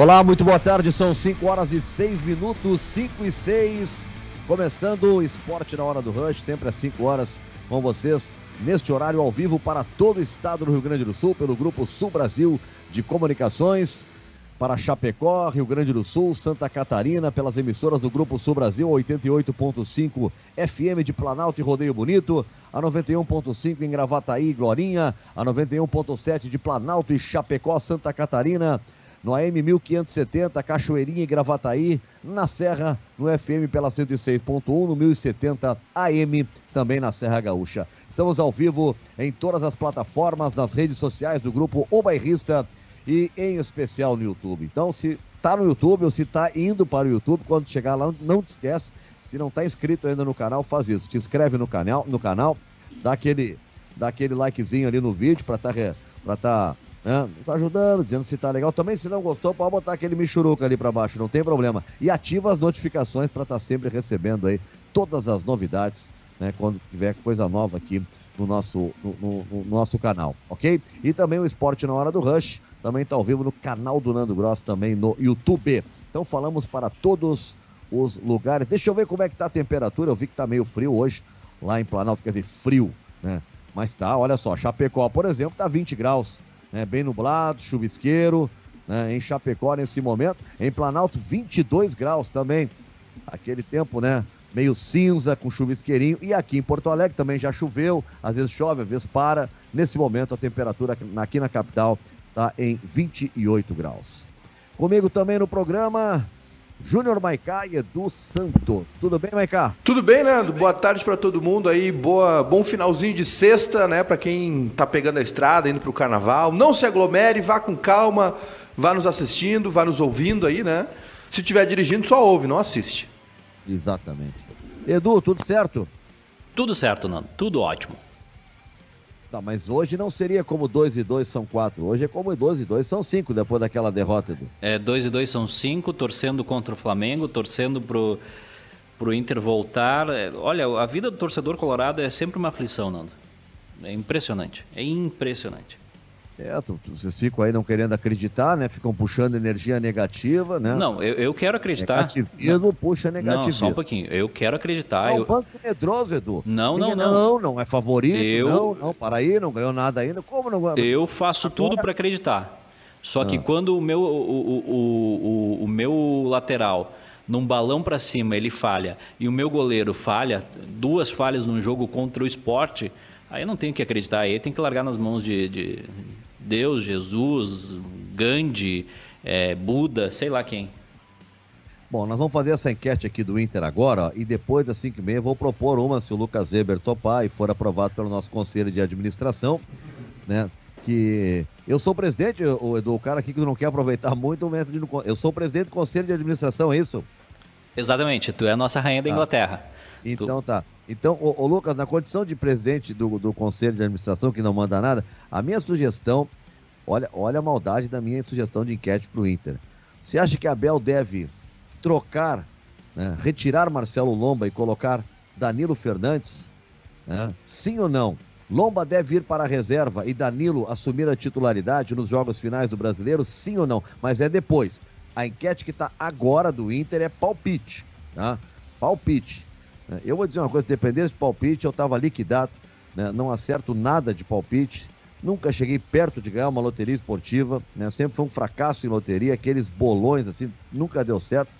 Olá, muito boa tarde. São 5 horas e 6 minutos, 5 e 6. Começando o esporte na hora do Rush, sempre às 5 horas com vocês, neste horário ao vivo para todo o estado do Rio Grande do Sul, pelo Grupo Sul Brasil de Comunicações, para Chapecó, Rio Grande do Sul, Santa Catarina, pelas emissoras do Grupo Sul Brasil, 88.5 FM de Planalto e Rodeio Bonito, a 91.5 em Gravataí e Glorinha, a 91.7 de Planalto e Chapecó, Santa Catarina, no AM 1570, Cachoeirinha e Gravataí, na Serra, no FM pela 106.1, no 1070 AM, também na Serra Gaúcha. Estamos ao vivo em todas as plataformas, nas redes sociais do grupo O Bairrista e em especial no YouTube. Então, se tá no YouTube ou se tá indo para o YouTube, quando chegar lá, não te esquece, se não tá inscrito ainda no canal, faz isso. Te inscreve no canal, no canal, dá aquele, dá aquele likezinho ali no vídeo para tá, pra tá né? Tá ajudando, dizendo se tá legal. Também, se não gostou, pode botar aquele michuruca ali para baixo, não tem problema. E ativa as notificações para estar tá sempre recebendo aí todas as novidades, né? Quando tiver coisa nova aqui no nosso, no, no, no nosso canal, ok? E também o Esporte na Hora do Rush, também tá ao vivo no canal do Nando Gross, também no YouTube. Então falamos para todos os lugares. Deixa eu ver como é que tá a temperatura. Eu vi que tá meio frio hoje lá em Planalto, quer dizer, frio, né? Mas tá, olha só, Chapecó, por exemplo, tá 20 graus né, bem nublado, chuvisqueiro, né, em Chapecó nesse momento. Em Planalto, 22 graus também. Aquele tempo, né? Meio cinza, com chuvisqueirinho. E aqui em Porto Alegre também já choveu, às vezes chove, às vezes para. Nesse momento, a temperatura aqui na capital está em 28 graus. Comigo também no programa, Júnior Maicá e Edu Santos. Tudo bem, Maicá? Tudo bem, Nando? Boa tarde para todo mundo aí. Boa, bom finalzinho de sexta, né? Para quem tá pegando a estrada, indo pro carnaval. Não se aglomere, vá com calma, vá nos assistindo, vá nos ouvindo aí, né? Se estiver dirigindo, só ouve, não assiste. Exatamente. Edu, tudo certo? Tudo certo, Nando. Tudo ótimo. Tá, mas hoje não seria como 2 e 2 são 4. Hoje é como 2 e 2 são 5 depois daquela derrota. Edu. É, 2 e 2 são 5, torcendo contra o Flamengo, torcendo pro, pro Inter voltar. É, olha, a vida do torcedor colorado é sempre uma aflição, Nando. É impressionante. É impressionante. É, vocês ficam aí não querendo acreditar, né? Ficam puxando energia negativa, né? Não, eu, eu quero acreditar. Negativismo não. puxa negativismo. Não, só um pouquinho. Eu quero acreditar. É um eu... banco medroso, Edu. Não, não, não. Não, não é favorito. Eu... Não, não, para aí, não ganhou nada ainda. Como não ganhou? Eu faço Agora... tudo para acreditar. Só que ah. quando o meu, o, o, o, o meu lateral num balão para cima ele falha e o meu goleiro falha, duas falhas num jogo contra o esporte, aí eu não tenho que acreditar, aí tem que largar nas mãos de, de, Deus, Jesus, Gandhi, é, Buda, sei lá quem. Bom, nós vamos fazer essa enquete aqui do Inter agora, ó, e depois das 5 e vou propor uma, se o Lucas Weber topar e for aprovado pelo nosso conselho de administração, né? Que eu sou presidente, o Edu, o cara aqui que não quer aproveitar muito, eu sou presidente do conselho de administração, é isso? Exatamente, tu é a nossa rainha da tá. Inglaterra. Então tu... tá. Então, ô, ô, Lucas, na condição de presidente do, do conselho de administração, que não manda nada, a minha sugestão, olha, olha a maldade da minha sugestão de enquete para o Inter. Você acha que Abel deve trocar, né, retirar Marcelo Lomba e colocar Danilo Fernandes? Né? Sim ou não? Lomba deve ir para a reserva e Danilo assumir a titularidade nos jogos finais do brasileiro? Sim ou não? Mas é depois. A enquete que está agora do Inter é palpite. Tá? Palpite. Eu vou dizer uma coisa, dependesse de palpite, eu estava liquidado, né? não acerto nada de palpite, nunca cheguei perto de ganhar uma loteria esportiva, né? sempre foi um fracasso em loteria, aqueles bolões assim, nunca deu certo.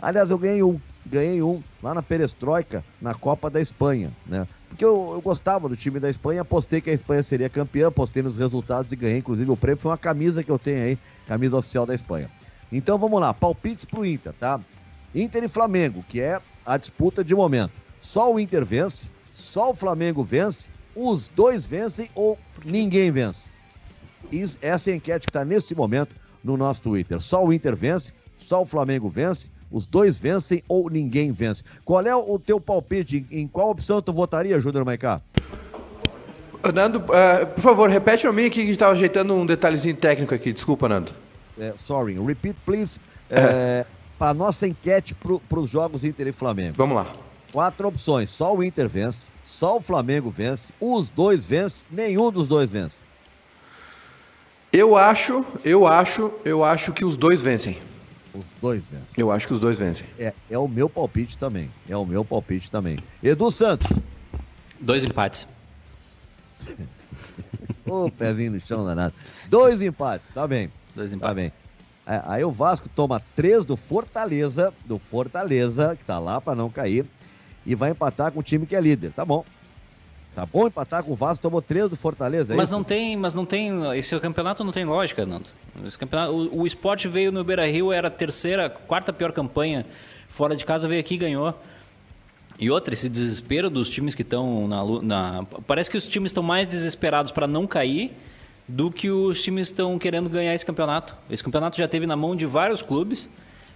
Aliás, eu ganhei um, ganhei um lá na Perestroika, na Copa da Espanha, né? Porque eu, eu gostava do time da Espanha, apostei que a Espanha seria campeã, apostei nos resultados e ganhei, inclusive o prêmio foi uma camisa que eu tenho aí, camisa oficial da Espanha. Então vamos lá, palpites pro Inter, tá? Inter e Flamengo, que é a disputa de momento. Só o Inter vence, só o Flamengo vence, os dois vencem ou ninguém vence. Isso, essa é a enquete que está nesse momento no nosso Twitter. Só o Inter vence, só o Flamengo vence, os dois vencem ou ninguém vence. Qual é o teu palpite? Em qual opção tu votaria, Júnior Maicá? Nando, uh, por favor, repete para mim aqui que a gente estava ajeitando um detalhezinho técnico aqui. Desculpa, Nando. É, sorry, repeat please. É. É, para nossa enquete para os jogos Inter e Flamengo. Vamos lá. Quatro opções. Só o Inter vence, só o Flamengo vence, os dois vencem, nenhum dos dois vence. Eu acho, eu acho, eu acho que os dois vencem. Os dois vencem. Eu acho que os dois vencem. É, é o meu palpite também. É o meu palpite também. Edu Santos. Dois empates. Ô, oh, pezinho no chão danado. Dois empates, tá bem. Dois empates. Tá bem. É, aí o Vasco toma três do Fortaleza, do Fortaleza, que tá lá para não cair, e vai empatar com o time que é líder. Tá bom. Tá bom empatar com o Vasco, tomou três do Fortaleza, é mas isso? não tem, mas não tem, esse campeonato não tem lógica, Nando. Esse campeonato, o, o esporte veio no Beira-Rio, era a terceira, quarta pior campanha, fora de casa veio aqui e ganhou. E outra, esse desespero dos times que estão na, na. Parece que os times estão mais desesperados para não cair do que os times estão querendo ganhar esse campeonato. Esse campeonato já teve na mão de vários clubes,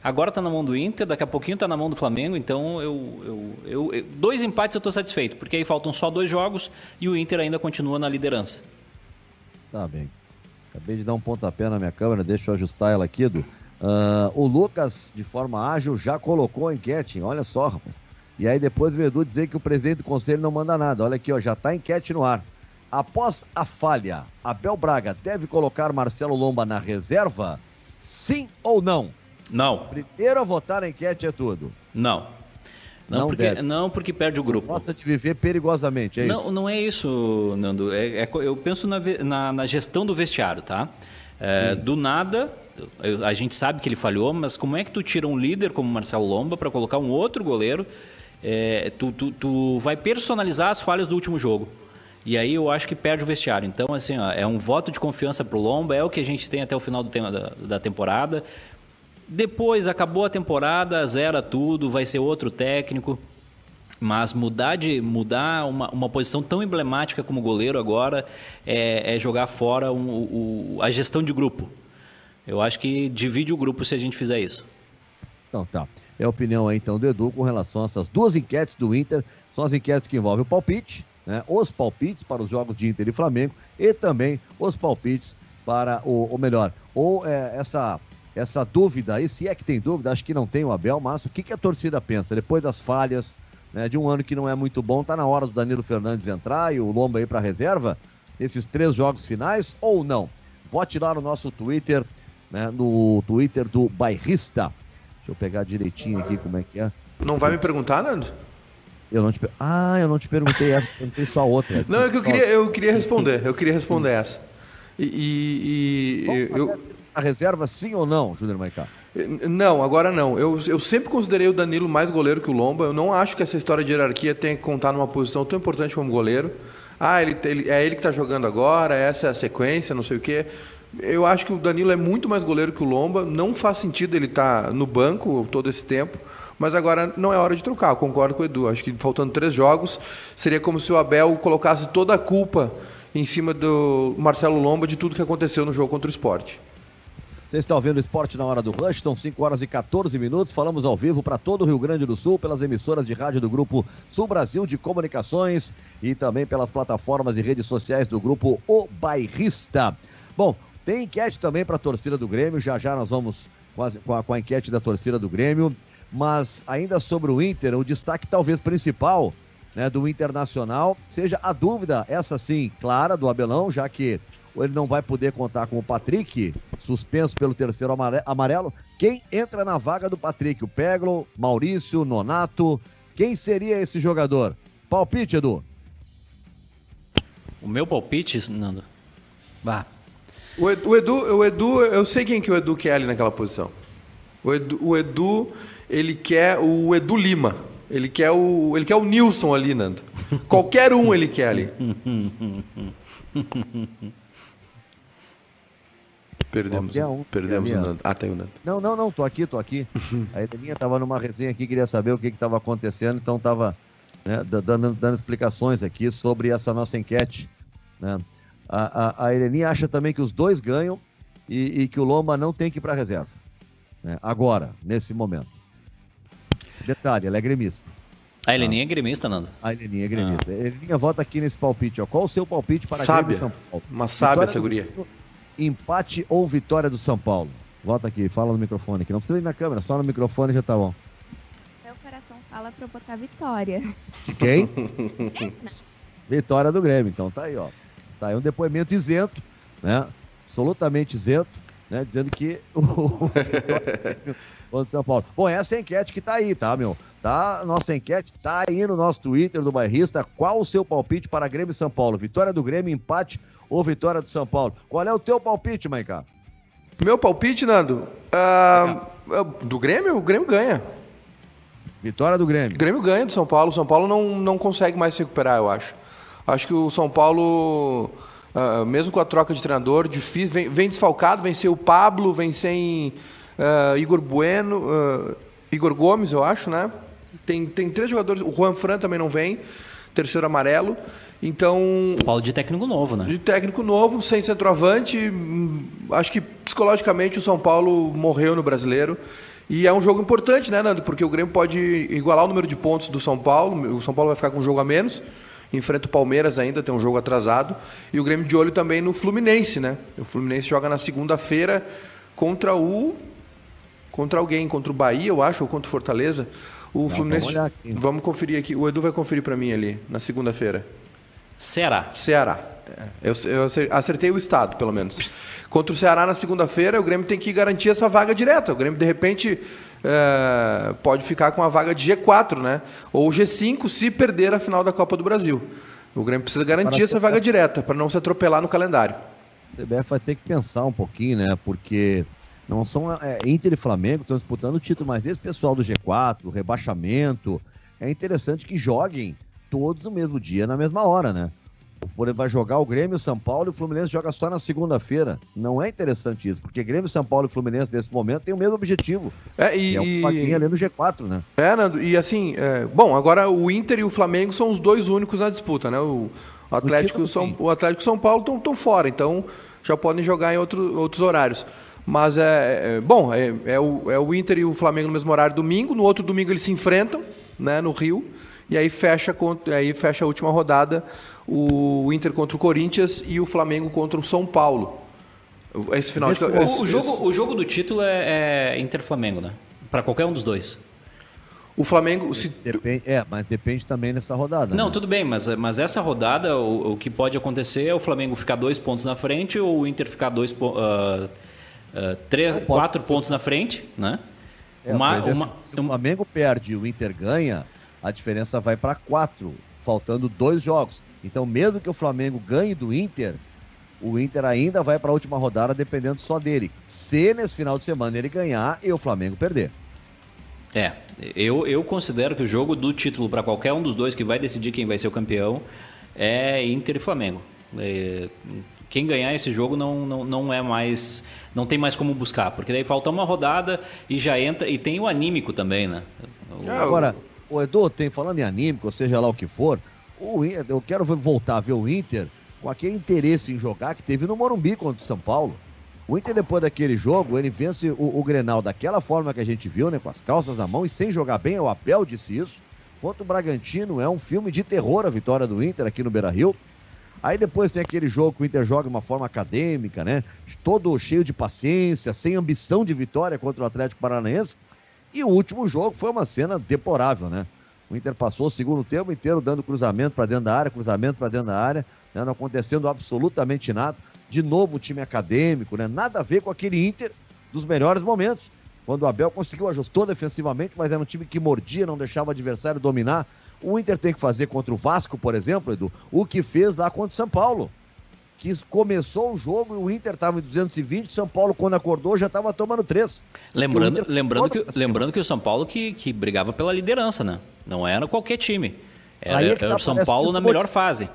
agora está na mão do Inter, daqui a pouquinho está na mão do Flamengo, então eu, eu, eu, dois empates eu estou satisfeito, porque aí faltam só dois jogos e o Inter ainda continua na liderança. Tá bem. Acabei de dar um pontapé na minha câmera, deixa eu ajustar ela aqui, do. Uh, o Lucas, de forma ágil, já colocou a enquete, olha só. E aí depois o Edu dizer que o presidente do conselho não manda nada. Olha aqui, ó, já está a enquete no ar. Após a falha, Abel Braga deve colocar Marcelo Lomba na reserva? Sim ou não? Não. Primeiro a votar na enquete é tudo. Não. Não, não porque, não porque perde o grupo. Gosta de viver perigosamente, é não, isso? Não é isso, Nando. É, é eu penso na, na, na, gestão do vestiário, tá? É, do nada, a gente sabe que ele falhou, mas como é que tu tira um líder como Marcelo Lomba para colocar um outro goleiro é, tu, tu, tu vai personalizar as falhas do último jogo. E aí eu acho que perde o vestiário. Então, assim, ó, é um voto de confiança pro Lomba, é o que a gente tem até o final do tema da, da temporada. Depois acabou a temporada, zera tudo, vai ser outro técnico. Mas mudar de mudar uma, uma posição tão emblemática como goleiro agora é, é jogar fora um, a gestão de grupo. Eu acho que divide o grupo se a gente fizer isso. Então tá. É a opinião aí então do Edu com relação a essas duas enquetes do Inter. São as enquetes que envolvem o palpite, né? os palpites para os jogos de Inter e Flamengo e também os palpites para o, melhor. Ou é, essa essa dúvida aí, se é que tem dúvida, acho que não tem o Abel, mas o que, que a torcida pensa? Depois das falhas né, de um ano que não é muito bom, tá na hora do Danilo Fernandes entrar e o Lomba ir para reserva, esses três jogos finais ou não? Vote lá no nosso Twitter, né, no Twitter do Bairrista. Deixa eu pegar direitinho aqui como é que é. Não vai me perguntar, Nando? Eu não te Ah, eu não te perguntei essa, perguntei só outra. Não, é que eu queria, eu queria responder. Eu queria responder essa. E. e, e eu... A reserva, sim ou não, Júnior Maicá? Não, agora não. Eu, eu sempre considerei o Danilo mais goleiro que o Lomba. Eu não acho que essa história de hierarquia tenha que contar numa posição tão importante como goleiro. Ah, ele, ele é ele que está jogando agora, essa é a sequência, não sei o quê. Eu acho que o Danilo é muito mais goleiro que o Lomba. Não faz sentido ele estar tá no banco todo esse tempo. Mas agora não é hora de trocar. Eu concordo com o Edu. Acho que faltando três jogos, seria como se o Abel colocasse toda a culpa em cima do Marcelo Lomba de tudo que aconteceu no jogo contra o esporte. Você está ouvindo o Esporte na Hora do Rush, são 5 horas e 14 minutos. Falamos ao vivo para todo o Rio Grande do Sul, pelas emissoras de rádio do Grupo Sul Brasil de Comunicações e também pelas plataformas e redes sociais do Grupo O Bairrista. Bom, tem enquete também para a torcida do Grêmio, já já nós vamos com a, com a enquete da torcida do Grêmio. Mas ainda sobre o Inter, o destaque talvez principal né, do Internacional seja a dúvida, essa sim, clara, do Abelão, já que ele não vai poder contar com o Patrick, suspenso pelo terceiro amarelo. Quem entra na vaga do Patrick? O Peglo, Maurício, Nonato. Quem seria esse jogador? Palpite, Edu. O meu palpite, Nando. Bah, o Edu, o Edu, o Edu, eu sei quem que o Edu quer ali naquela posição. O Edu, o Edu, ele quer o Edu Lima. Ele quer o, ele quer o Nilson ali, Nando. Qualquer um ele quer ali. Perdemos, um, perdemos o Nando. Ah, tem o Nando. Não, não, não, tô aqui, tô aqui. a Edelinha tava numa resenha aqui, queria saber o que estava acontecendo, então tava né, dando, dando explicações aqui sobre essa nossa enquete. Né? A, a, a Heleninha acha também que os dois ganham e, e que o Lomba não tem que ir para reserva. Né? Agora, nesse momento. Detalhe, ela é gremista. A Heleninha é gremista, Nando? A Heleninha é gremista. Ah. Heleninha, volta aqui nesse palpite. Ó. Qual o seu palpite para sábia. Grêmio São Paulo? Uma sábia essa guria. Empate ou vitória do São Paulo? Volta aqui, fala no microfone aqui. Não precisa ir na câmera, só no microfone já tá bom. Meu coração fala para eu botar vitória. De quem? vitória do Grêmio, então tá aí, ó. Tá? É um depoimento isento, né? absolutamente isento, né? Dizendo que o contra São Paulo. Bom, essa é a enquete que tá aí, tá, meu? Tá, nossa enquete tá aí no nosso Twitter do Bairrista. Qual o seu palpite para Grêmio e São Paulo? Vitória do Grêmio, empate ou vitória do São Paulo? Qual é o teu palpite, Maiká? Meu palpite, Nando? Uh, do Grêmio? O Grêmio ganha. Vitória do Grêmio. O Grêmio ganha do São Paulo. O São Paulo não, não consegue mais se recuperar, eu acho. Acho que o São Paulo, uh, mesmo com a troca de treinador, difícil, vem, vem desfalcado, venceu o Pablo, vem sem uh, Igor Bueno, uh, Igor Gomes, eu acho, né? Tem, tem três jogadores, o Juan Fran também não vem, terceiro amarelo. Então. Paulo de técnico novo, né? De técnico novo, sem centroavante. Hum, acho que psicologicamente o São Paulo morreu no brasileiro. E é um jogo importante, né, Nando? Porque o Grêmio pode igualar o número de pontos do São Paulo. O São Paulo vai ficar com um jogo a menos. Enfrenta o Palmeiras ainda, tem um jogo atrasado. E o Grêmio de olho também no Fluminense, né? O Fluminense joga na segunda-feira contra o contra alguém, contra o Bahia, eu acho, ou contra o Fortaleza. O Não, Fluminense. Vamos, vamos, conferir aqui. O Edu vai conferir para mim ali, na segunda-feira. Ceará. Ceará. Eu, eu, acertei o estado, pelo menos. Contra o Ceará na segunda-feira, o Grêmio tem que garantir essa vaga direta. O Grêmio, de repente, é, pode ficar com a vaga de G4, né? Ou G5 se perder a final da Copa do Brasil. O Grêmio precisa garantir essa vaga direta para não se atropelar no calendário. O CBF vai ter que pensar um pouquinho, né? Porque não são é, Inter e Flamengo estão disputando o título, mas esse pessoal do G4, o rebaixamento, é interessante que joguem todos no mesmo dia, na mesma hora, né? Vai jogar o Grêmio, o São Paulo e o Fluminense joga só na segunda-feira. Não é interessante isso, porque Grêmio, São Paulo e Fluminense nesse momento têm o mesmo objetivo. É, e, é o ali no G4, né? É, Nando, e assim, é... bom, agora o Inter e o Flamengo são os dois únicos na disputa, né? O Atlético, São, o Atlético e São Paulo estão fora, então já podem jogar em outro, outros horários. Mas é, é bom, é, é, o, é o Inter e o Flamengo no mesmo horário domingo. No outro domingo eles se enfrentam, né, no Rio. E aí fecha, aí fecha a última rodada o Inter contra o Corinthians e o Flamengo contra o São Paulo. Esse final esse, de... o, o, jogo, o jogo do título é, é Inter-Flamengo, né? Para qualquer um dos dois. O Flamengo. Se... Depende, é, mas depende também dessa rodada. Não, né? tudo bem, mas, mas essa rodada, o, o, que pode acontecer é o Flamengo ficar dois pontos na frente ou o Inter ficar dois pontos. Uh, uh, três, quatro pontos na frente, né? É, uma, uma, se o Flamengo perde e o Inter ganha, a diferença vai para quatro, faltando dois jogos. Então, mesmo que o Flamengo ganhe do Inter, o Inter ainda vai para a última rodada dependendo só dele. Se nesse final de semana ele ganhar e o Flamengo perder. É, eu, eu considero que o jogo do título para qualquer um dos dois que vai decidir quem vai ser o campeão é Inter e Flamengo. É, quem ganhar esse jogo não, não, não é mais. Não tem mais como buscar, porque daí falta uma rodada e já entra. E tem o anímico também, né? O... Agora, o Edu, tem, falando em anímico, seja lá o que for, o, eu quero voltar a ver o Inter com aquele interesse em jogar que teve no Morumbi contra o São Paulo. O Inter, depois daquele jogo, ele vence o, o, Grenal daquela forma que a gente viu, né? Com as calças na mão e sem jogar bem. O Abel disse isso. Contra o Bragantino, é um filme de terror a vitória do Inter aqui no Beira Rio. Aí depois tem aquele jogo que o Inter joga de uma forma acadêmica, né? Todo cheio de paciência, sem ambição de vitória contra o Atlético Paranaense. E o último jogo foi uma cena deplorável, né? O Inter passou o segundo tempo inteiro dando cruzamento para dentro da área, cruzamento para dentro da área, né? não acontecendo absolutamente nada. De novo o time acadêmico, né? Nada a ver com aquele Inter dos melhores momentos. Quando o Abel conseguiu ajustou defensivamente, mas era um time que mordia, não deixava o adversário dominar. O Inter tem que fazer contra o Vasco, por exemplo, Edu, o que fez lá contra o São Paulo. Que começou o jogo e o Inter estava em 220, São Paulo, quando acordou, já estava tomando três. Lembrando, lembrando, que, lembrando que o São Paulo que, que brigava pela liderança, né? Não era qualquer time. Era, é tá, era o São Paulo na melhor fase.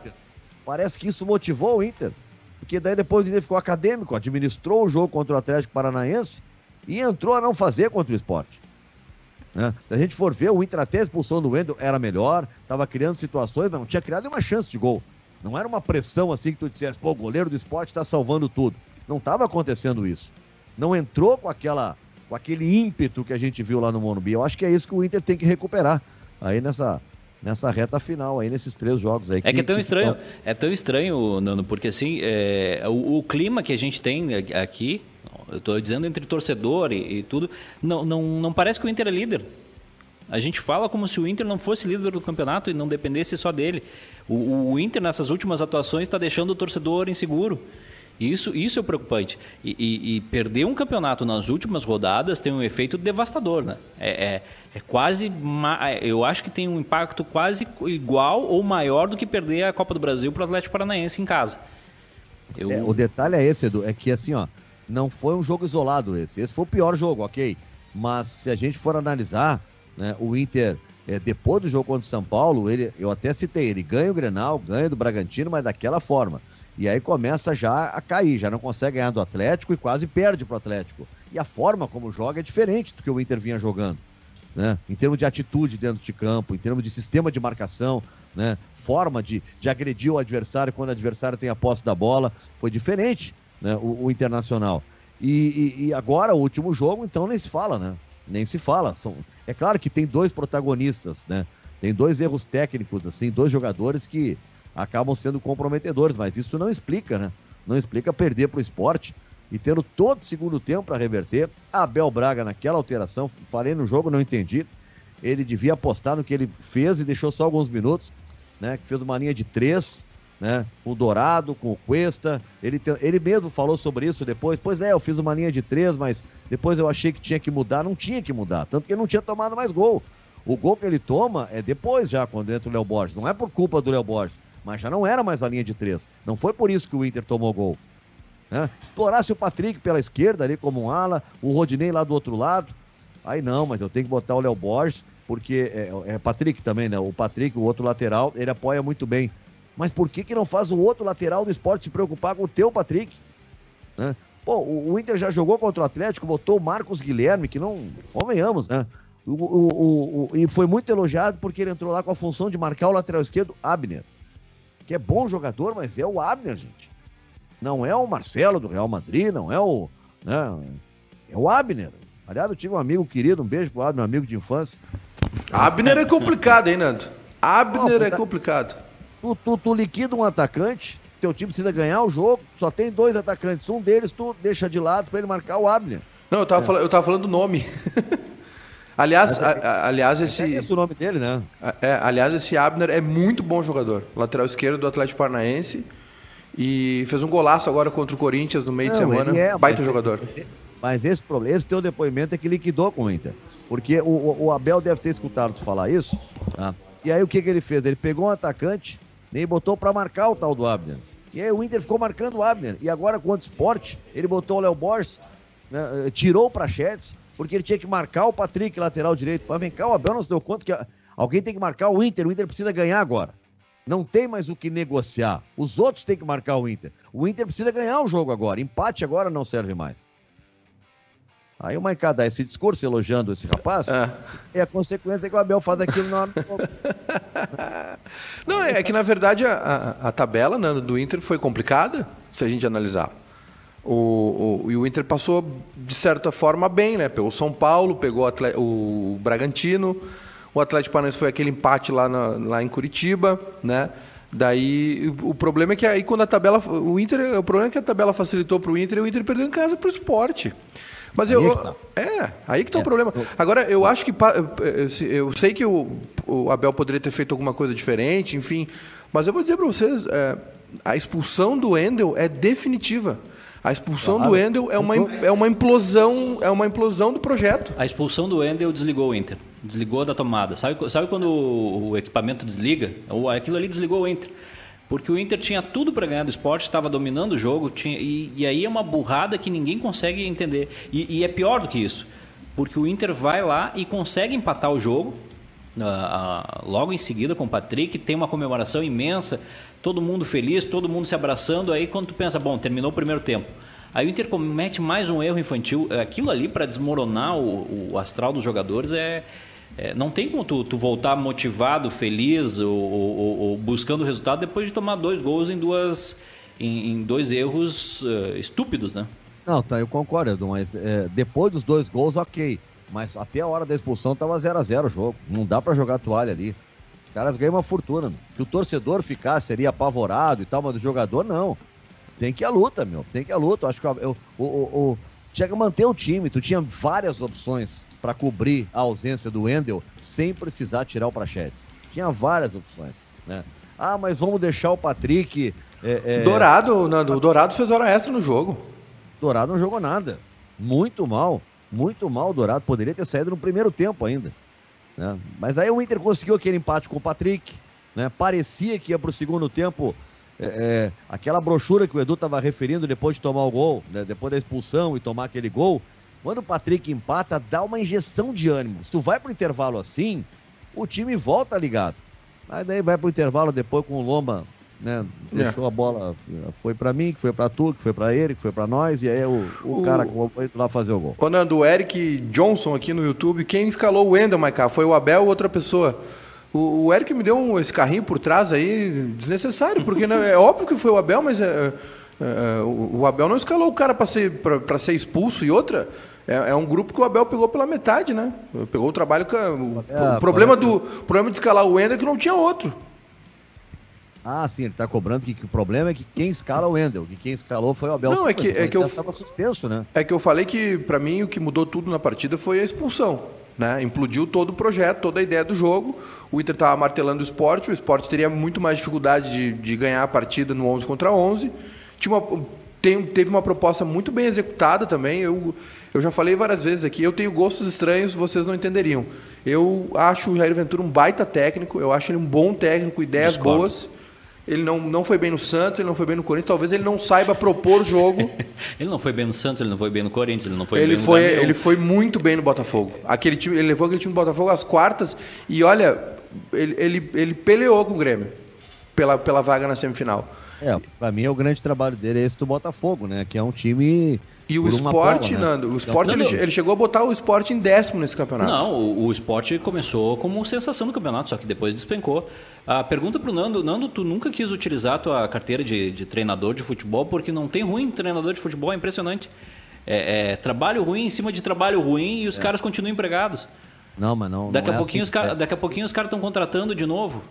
Parece que isso motivou o Inter. Porque daí depois o Inter ficou acadêmico, administrou o jogo contra o Atlético Paranaense e entrou a não fazer contra o esporte. Né? Se a gente for ver, o Inter até a expulsão do Wendel era melhor, estava criando situações, mas não tinha criado nenhuma chance de gol. Não era uma pressão assim que tu dissesse, pô, o goleiro do esporte está salvando tudo. Não estava acontecendo isso. Não entrou com aquela com aquele ímpeto que a gente viu lá no Morumbi. Eu acho que é isso que o Inter tem que recuperar aí nessa, nessa reta final aí nesses três jogos aí. Que, é que é tão estranho, estão... é tão estranho, Nando, porque assim, é, o, o, clima que a gente tem aqui eu estou dizendo entre torcedor e, e, tudo, não, não, não parece que o Inter é líder. A gente fala como se o Inter não fosse líder do campeonato e não dependesse só dele. O, o Inter, nessas últimas atuações, está deixando o torcedor inseguro. Isso, isso é preocupante. E, e, e, perder um campeonato nas últimas rodadas tem um efeito devastador, né? É, é, é quase. Eu acho que tem um impacto quase igual ou maior do que perder a Copa do Brasil para o Atlético Paranaense em casa. Eu... É, o detalhe é esse, Edu, é que assim, ó, não foi um jogo isolado esse. Esse foi o pior jogo, ok. Mas se a gente for analisar, né, o Inter, é, depois do jogo contra o São Paulo, ele, eu até citei, ele ganha o Grenal, ganha do Bragantino, mas daquela forma. E aí começa já a cair, já não consegue ganhar do Atlético e quase perde para o Atlético. E a forma como joga é diferente do que o Inter vinha jogando. Né? Em termos de atitude dentro de campo, em termos de sistema de marcação, né? forma de, de agredir o adversário quando o adversário tem a posse da bola, foi diferente né? o, o Internacional. E, e, e, agora, o último jogo, então nem se fala, né? Nem se fala. São, é claro que tem dois protagonistas, né? Tem dois erros técnicos, assim, dois jogadores que acabam sendo comprometedores, mas isso não explica, né? Não explica perder para o esporte e tendo todo o segundo tempo para reverter. Abel Braga naquela alteração, falei no jogo, não entendi. Ele devia apostar no que ele fez e deixou só alguns minutos, né? Que fez uma linha de três, né? O Dourado com o Cuesta. Ele, te... ele mesmo falou sobre isso depois. Pois é, eu fiz uma linha de três, mas depois eu achei que tinha que mudar. Não tinha que mudar, tanto que ele não tinha tomado mais gol. O gol que ele toma é depois já, quando entra o Léo Borges. Não é por culpa do Léo Borges mas já não era mais a linha de três. Não foi por isso que o Inter tomou gol. Né? Explorasse o Patrick pela esquerda ali como um ala, o Rodinei lá do outro lado. Aí não, mas eu tenho que botar o Léo Borges, porque é, é, Patrick também, né? O Patrick, o outro lateral, ele apoia muito bem. Mas por que, que não faz o outro lateral do esporte se preocupar com o teu Patrick? Né? Pô, o, Inter já jogou contra o Atlético, botou o Marcos Guilherme, que não. Convenhamos, né? O, o, o, e foi muito elogiado porque ele entrou lá com a função de marcar o lateral esquerdo, Abner que é bom jogador, mas é o Abner, gente. Não é o Marcelo do Real Madrid, não é o. Né, é o Abner. Aliás, eu tive um amigo querido, um beijo pro Abner, um amigo de infância. Abner é complicado, hein, Nando? Abner não, é complicado. Tu, tu, tu liquida um atacante, teu time precisa ganhar o jogo, só tem dois atacantes. Um deles tu deixa de lado para ele marcar o Abner. Não, eu tava, é. falando, eu tava falando do nome. Aliás, a, a, aliás esse. É esse o nome dele, né? É, aliás, esse Abner é muito bom jogador. Lateral esquerdo do Atlético Paranaense. E fez um golaço agora contra o Corinthians no meio Não, de semana. É, Baita jogador. Mas esse problema, esse teu depoimento é que liquidou com o Inter. Porque o, o Abel deve ter escutado tu falar isso. Tá? E aí o que, que ele fez? Ele pegou um atacante e botou para marcar o tal do Abner. E aí o Inter ficou marcando o Abner. E agora, contra o esporte, ele botou o Léo Borges, né, tirou o Prachetes porque ele tinha que marcar o Patrick, lateral direito. Mas vem cá, o Abel não se deu conta que alguém tem que marcar o Inter. O Inter precisa ganhar agora. Não tem mais o que negociar. Os outros têm que marcar o Inter. O Inter precisa ganhar o jogo agora. Empate agora não serve mais. Aí o Maicá dá esse discurso elogiando esse rapaz, é. é a consequência que o Abel faz aquilo na hora Não, é que na verdade a, a, a tabela né, do Inter foi complicada, se a gente analisar. O, o, e o Inter passou, de certa forma, bem, né? Pegou o São Paulo, pegou o, o Bragantino, o Atlético Paranaense foi aquele empate lá, na, lá em Curitiba, né? Daí o problema é que aí quando a tabela. O Inter. O problema é que a tabela facilitou para o Inter e o Inter perdeu em casa para o esporte. Mas eu. Tá. É, aí que está é. o problema. Agora, eu acho que. Eu sei que o, o, Abel poderia ter feito alguma coisa diferente, enfim. Mas eu vou dizer para vocês: é, a expulsão do Endel é definitiva. A expulsão claro. do Endel é uma, é uma implosão, é uma implosão do projeto. A expulsão do Endel desligou o Inter, desligou da tomada. Sabe, sabe quando o, o equipamento desliga? Aquilo ali desligou o Inter. Porque o Inter tinha tudo para ganhar do esporte, estava dominando o jogo, tinha, e, e, aí é uma burrada que ninguém consegue entender. E, e, é pior do que isso, porque o Inter vai lá e consegue empatar o jogo, uh, uh, logo em seguida com o Patrick, tem uma comemoração imensa todo mundo feliz, todo mundo se abraçando. Aí quando tu pensa, bom, terminou o primeiro tempo. Aí o Inter comete mais um erro infantil. Aquilo ali para desmoronar o, o, astral dos jogadores é, é não tem como tu, tu, voltar motivado, feliz ou, ou, ou, buscando resultado depois de tomar dois gols em duas em, em dois erros uh, estúpidos, né? Não, tá, eu concordo, Edu, mas é, depois dos dois gols, ok. Mas até a hora da expulsão tava 0 a 0 o jogo. Não dá para jogar toalha ali caras ganham uma fortuna. Que o torcedor ficasse seria apavorado e tal, mas o jogador não. Tem que ir a luta, meu. Tem que ir a luta. Eu acho que eu, o, o, o, tinha que manter o time. Tu tinha várias opções para cobrir a ausência do Wendel sem precisar tirar o Prachetes. Tinha várias opções, né? Ah, mas vamos deixar o Patrick. É, é... Dourado, Nando, o Dourado fez hora extra no jogo. Dourado não jogou nada. Muito mal. Muito mal o Dourado. Poderia ter saído no primeiro tempo ainda. Né? Mas aí o Inter conseguiu aquele empate com o Patrick. Né? Parecia que ia para o segundo tempo. É, é, aquela brochura que o Edu estava referindo depois de tomar o gol, né? depois da expulsão e tomar aquele gol. Quando o Patrick empata, dá uma injeção de ânimo. Se tu vai para o intervalo assim, o time volta ligado. Mas daí vai para o intervalo depois com o Lomba né? Deixou é. a bola, foi para mim, que foi para tu, que foi para ele, que foi para nós, e aí o, o, o... cara foi lá fazer o gol. Ô Nando, o Eric Johnson aqui no YouTube, quem escalou o Wendel, Maiká? Foi o Abel ou outra pessoa? O, o Eric me deu um, esse carrinho por trás aí, desnecessário, porque né, é óbvio que foi o Abel, mas é, é, é o, o, Abel não escalou o cara para ser, pra, ser expulso e outra. É, é, um grupo que o Abel pegou pela metade, né? Pegou o trabalho. O, o problema, do, o problema de escalar o Wendel é que não tinha outro. Ah, sim, ele está cobrando que, que, o problema é que quem escala é o Wendel, que quem escalou foi o Abel. Não, é que, é que eu estava suspenso, né? É que eu falei que para mim o que mudou tudo na partida foi a expulsão, né? Implodiu todo o projeto, toda a ideia do jogo. O Inter estava martelando o esporte, o esporte teria muito mais dificuldade de, de ganhar a partida no 11 contra 11. Tinha uma, tem, teve uma proposta muito bem executada também. Eu, eu já falei várias vezes aqui, eu tenho gostos estranhos, vocês não entenderiam. Eu acho o Jair Ventura um baita técnico, eu acho ele um bom técnico, ideias Discordo. boas ele não, não foi bem no Santos, ele não foi bem no Corinthians, talvez ele não saiba propor jogo. ele não foi bem no Santos, ele não foi bem no Corinthians, ele não foi ele bem foi, no Ele foi muito bem no Botafogo. Aquele time, ele levou aquele time do Botafogo às quartas e olha, ele, ele, ele peleou com o Grêmio pela, pela vaga na semifinal. É, para mim é o grande trabalho dele é esse do Botafogo, né? Que é um time e o esporte, prova, né? Nando, o esporte ele, ele, chegou a botar o esporte em décimo nesse campeonato. Não, o, o esporte começou como sensação do campeonato, só que depois despencou. A pergunta para o Nando, Nando, tu nunca quis utilizar a tua carteira de, de treinador de futebol porque não tem ruim treinador de futebol, é impressionante. É, é trabalho ruim em cima de trabalho ruim e os é. caras continuam empregados. Não, mas não. Daqui, não a, pouquinho assim, os cara, daqui a pouquinho os caras estão contratando de novo.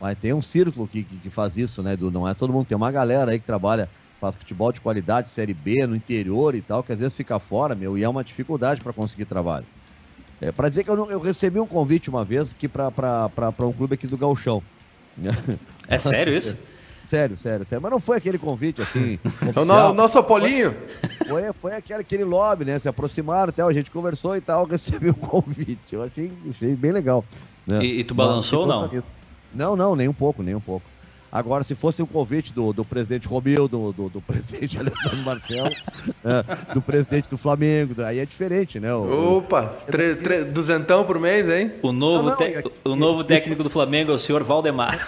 Mas tem um círculo que, que, que, faz isso, né, Edu? Não é todo mundo. Tem uma galera aí que trabalha faz futebol de qualidade, Série B, no interior e tal, que às vezes fica fora, meu, e é uma dificuldade para conseguir trabalho. É, para dizer que eu, não, eu, recebi um convite uma vez aqui para um clube aqui do Galchão. É sério isso? Sério, sério, sério. Mas não foi aquele convite assim. o nosso Apolinho? Foi, foi, foi, aquele, aquele lobby, né? Se aproximaram, até, a gente conversou e tal, recebi um convite. Eu achei, achei bem legal. Né? E, e, tu balançou ou não? Não, não, nem um pouco, nem um pouco. Agora, se fosse um convite do, do presidente Romildo, do, do, presidente Alessandro Marcelo, é, do presidente do Flamengo, aí é diferente, né? O, Opa, tre, tre, duzentão por mês, hein? O novo, não, não, te, o novo técnico do Flamengo é o senhor Valdemar.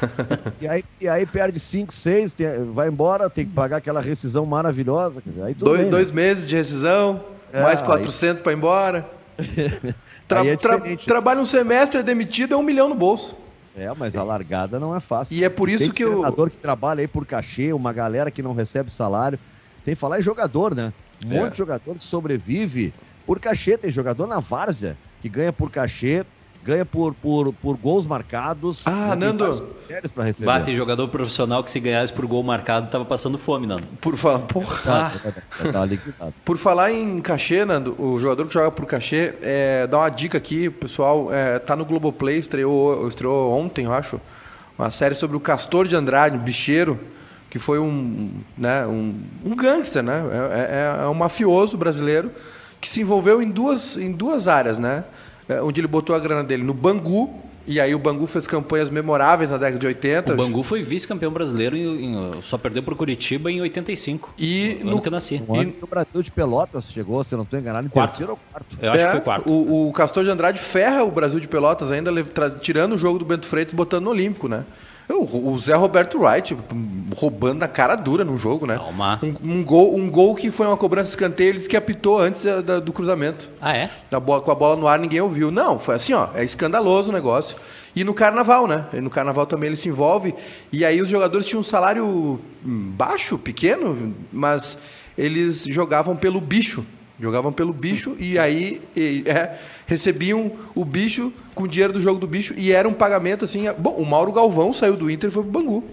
E aí, e aí perde 5, 6, vai embora, tem que pagar aquela rescisão maravilhosa. Aí dois, bem, dois né? meses de rescisão, é, mais 400 aí... para ir embora. Tra, é tra, trabalha um semestre, é demitido, é um milhão no bolso. É, mas a largada não é fácil. E é por isso Tem que o treinador que trabalha aí por cachê, uma galera que não recebe salário, sem falar em jogador, né? Um é. monte de jogador que sobrevive por cachê, tem jogador na várzea que ganha por cachê, ganha por, por, por gols marcados. Ah, Nando. Bate jogador profissional que se ganhasse por gol marcado tava passando fome, Nando. Por falar, porra. Ah. por falar em cachê, Nando, o jogador que joga por cachê, é, dá uma dica aqui, pessoal, é, tá no Globoplay, estreou, estreou ontem, eu acho, uma série sobre o Castor de Andrade, um bicheiro, que foi um, né, um, um gangster, né? É, é, é um mafioso brasileiro que se envolveu em duas, em duas áreas, né? É, onde ele botou a grana dele no Bangu, e aí o Bangu fez campanhas memoráveis na década de 80. O Bangu foi vice-campeão brasileiro, em, em, só perdeu para o Curitiba em 85. E no, que eu nasci. No e o Brasil de Pelotas chegou, se não estou enganado, em quarto. terceiro ou quarto. Eu acho é, que foi quarto. O, o Castor de Andrade ferra o Brasil de Pelotas ainda, tirando o jogo do Bento Freitas e botando no Olímpico, né? O Zé Roberto Wright roubando na cara dura no jogo, né? Calma. Um, um, gol, um gol que foi uma cobrança de escanteio, ele disse que apitou antes da, da, do cruzamento. Ah, é? Da bola, com a bola no ar, ninguém ouviu. Não, foi assim, ó. É escandaloso o negócio. E no carnaval, né? E no carnaval também ele se envolve. E aí os jogadores tinham um salário baixo, pequeno, mas eles jogavam pelo bicho. Jogavam pelo bicho e aí e, é, recebiam o bicho com o dinheiro do jogo do bicho e era um pagamento assim. Bom, o Mauro Galvão saiu do Inter e foi pro Bangu.